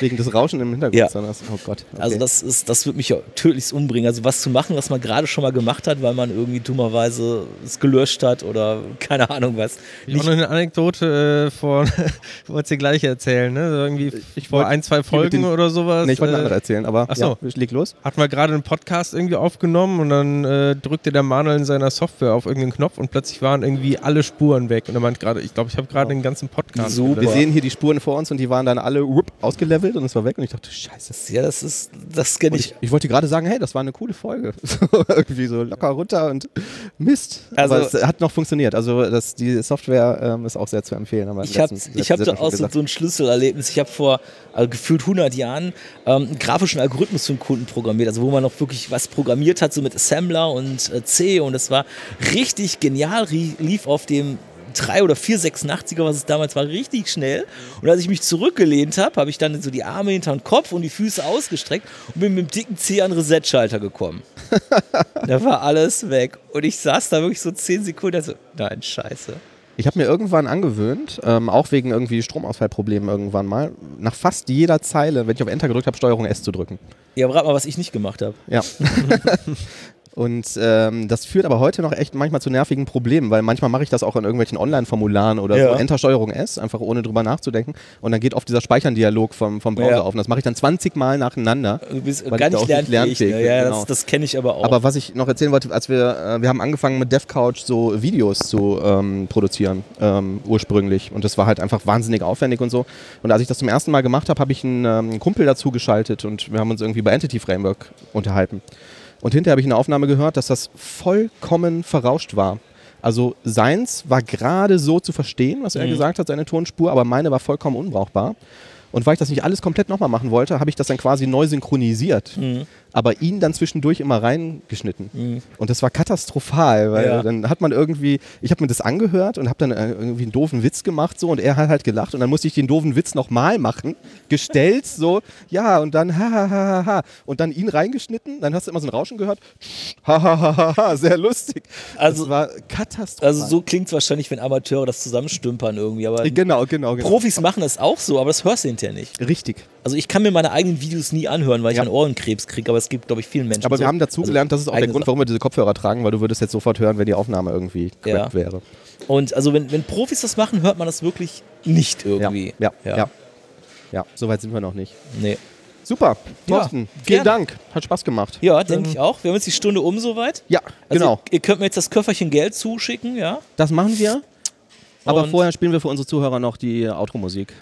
Wegen des Rauschen im Hintergrund. Ja. Oh Gott. Okay. Also das ist, das wird mich ja tödlichst umbringen. Also was zu machen, was man gerade schon mal gemacht hat, weil man irgendwie dummerweise es gelöscht hat oder keine Ahnung was. Ich habe noch eine Anekdote äh, von, ich wollte dir gleich erzählen, ne? irgendwie ich vor ein, zwei Folgen den, oder sowas. Nee, ich wollte äh, eine andere erzählen, aber achso, ja, leg los. Hatten wir gerade einen Podcast irgendwie aufgenommen und dann äh, drückte der Manuel in seiner Software auf irgendeinen Knopf und plötzlich waren irgendwie alle Spuren weg. Und er meint gerade, ich glaube, ich habe gerade den ganzen Podcast. Super. Wir sehen hier die Spuren vor uns und die waren dann alle whoop, ausgelevelt und es war weg und ich dachte, scheiße. Ja, das ist, das kenne ich. ich. ich. wollte gerade sagen, hey, das war eine coole Folge. irgendwie so locker runter und Mist. Also, aber es hat noch funktioniert. Also das, die Software ähm, ist auch sehr zu empfehlen. ich habe hab da auch so, so ein Schlüsselerlebnis. Ich habe vor also gefühlt 100 Jahren ähm, einen grafischen Algorithmus für einen Kunden programmiert. Also wo man noch wirklich was programmiert hat, so mit Assembler und äh, C und es war richtig genial, lief auf dem 3 oder 486er, was es damals war, richtig schnell. Und als ich mich zurückgelehnt habe, habe ich dann so die Arme hinter den Kopf und die Füße ausgestreckt und bin mit dem dicken C an Reset-Schalter gekommen. da war alles weg. Und ich saß da wirklich so 10 Sekunden, also, nein, scheiße. Ich habe mir irgendwann angewöhnt, ähm, auch wegen irgendwie Stromausfallproblemen irgendwann mal, nach fast jeder Zeile, wenn ich auf Enter gedrückt habe, Steuerung S zu drücken. Ja, rat mal, was ich nicht gemacht habe. Ja. Und ähm, das führt aber heute noch echt manchmal zu nervigen Problemen, weil manchmal mache ich das auch in irgendwelchen Online-Formularen oder ja. so Enter-Steuerung S, einfach ohne drüber nachzudenken. Und dann geht oft dieser Speichern-Dialog vom, vom Browser ja. auf. Und das mache ich dann 20 Mal nacheinander. Du bist gar nicht lernfähig. lernfähig ne? Ja, genau. das, das kenne ich aber auch. Aber was ich noch erzählen wollte, als wir, äh, wir haben angefangen mit DevCouch so Videos zu ähm, produzieren, ähm, ursprünglich. Und das war halt einfach wahnsinnig aufwendig und so. Und als ich das zum ersten Mal gemacht habe, habe ich einen ähm, Kumpel dazu geschaltet und wir haben uns irgendwie bei Entity Framework unterhalten. Und hinterher habe ich eine Aufnahme gehört, dass das vollkommen verrauscht war. Also seins war gerade so zu verstehen, was er mhm. gesagt hat, seine Tonspur, aber meine war vollkommen unbrauchbar. Und weil ich das nicht alles komplett nochmal machen wollte, habe ich das dann quasi neu synchronisiert. Mhm aber ihn dann zwischendurch immer reingeschnitten. Mhm. Und das war katastrophal, weil ja. dann hat man irgendwie, ich habe mir das angehört und habe dann äh, irgendwie einen doofen Witz gemacht so und er hat halt gelacht und dann musste ich den doofen Witz nochmal machen, gestellt so, ja und dann ha ha ha ha ha und dann ihn reingeschnitten, dann hast du immer so ein Rauschen gehört, ha ha ha ha, ha sehr lustig. Also das war katastrophal. Also so klingt es wahrscheinlich, wenn Amateure das zusammenstümpern irgendwie, aber genau, genau, genau. Profis machen das auch so, aber das hörst du hinterher nicht. Richtig. Also ich kann mir meine eigenen Videos nie anhören, weil ich ja. einen Ohrenkrebs kriege, aber es gibt, glaube ich, vielen Menschen. Aber so. wir haben dazu also gelernt, das ist auch der Grund, warum wir diese Kopfhörer tragen, weil du würdest jetzt sofort hören, wenn die Aufnahme irgendwie korrekt ja. wäre. Und also wenn, wenn Profis das machen, hört man das wirklich nicht irgendwie. Ja, ja, ja. ja. so weit sind wir noch nicht. Nee. Super, Thorsten, ja, vielen. Dank. Hat Spaß gemacht. Ja, denke ich auch. Wir haben jetzt die Stunde um soweit. Ja, also genau. Ihr, ihr könnt mir jetzt das Köfferchen Geld zuschicken, ja? Das machen wir. Aber Und vorher spielen wir für unsere Zuhörer noch die Outro-Musik.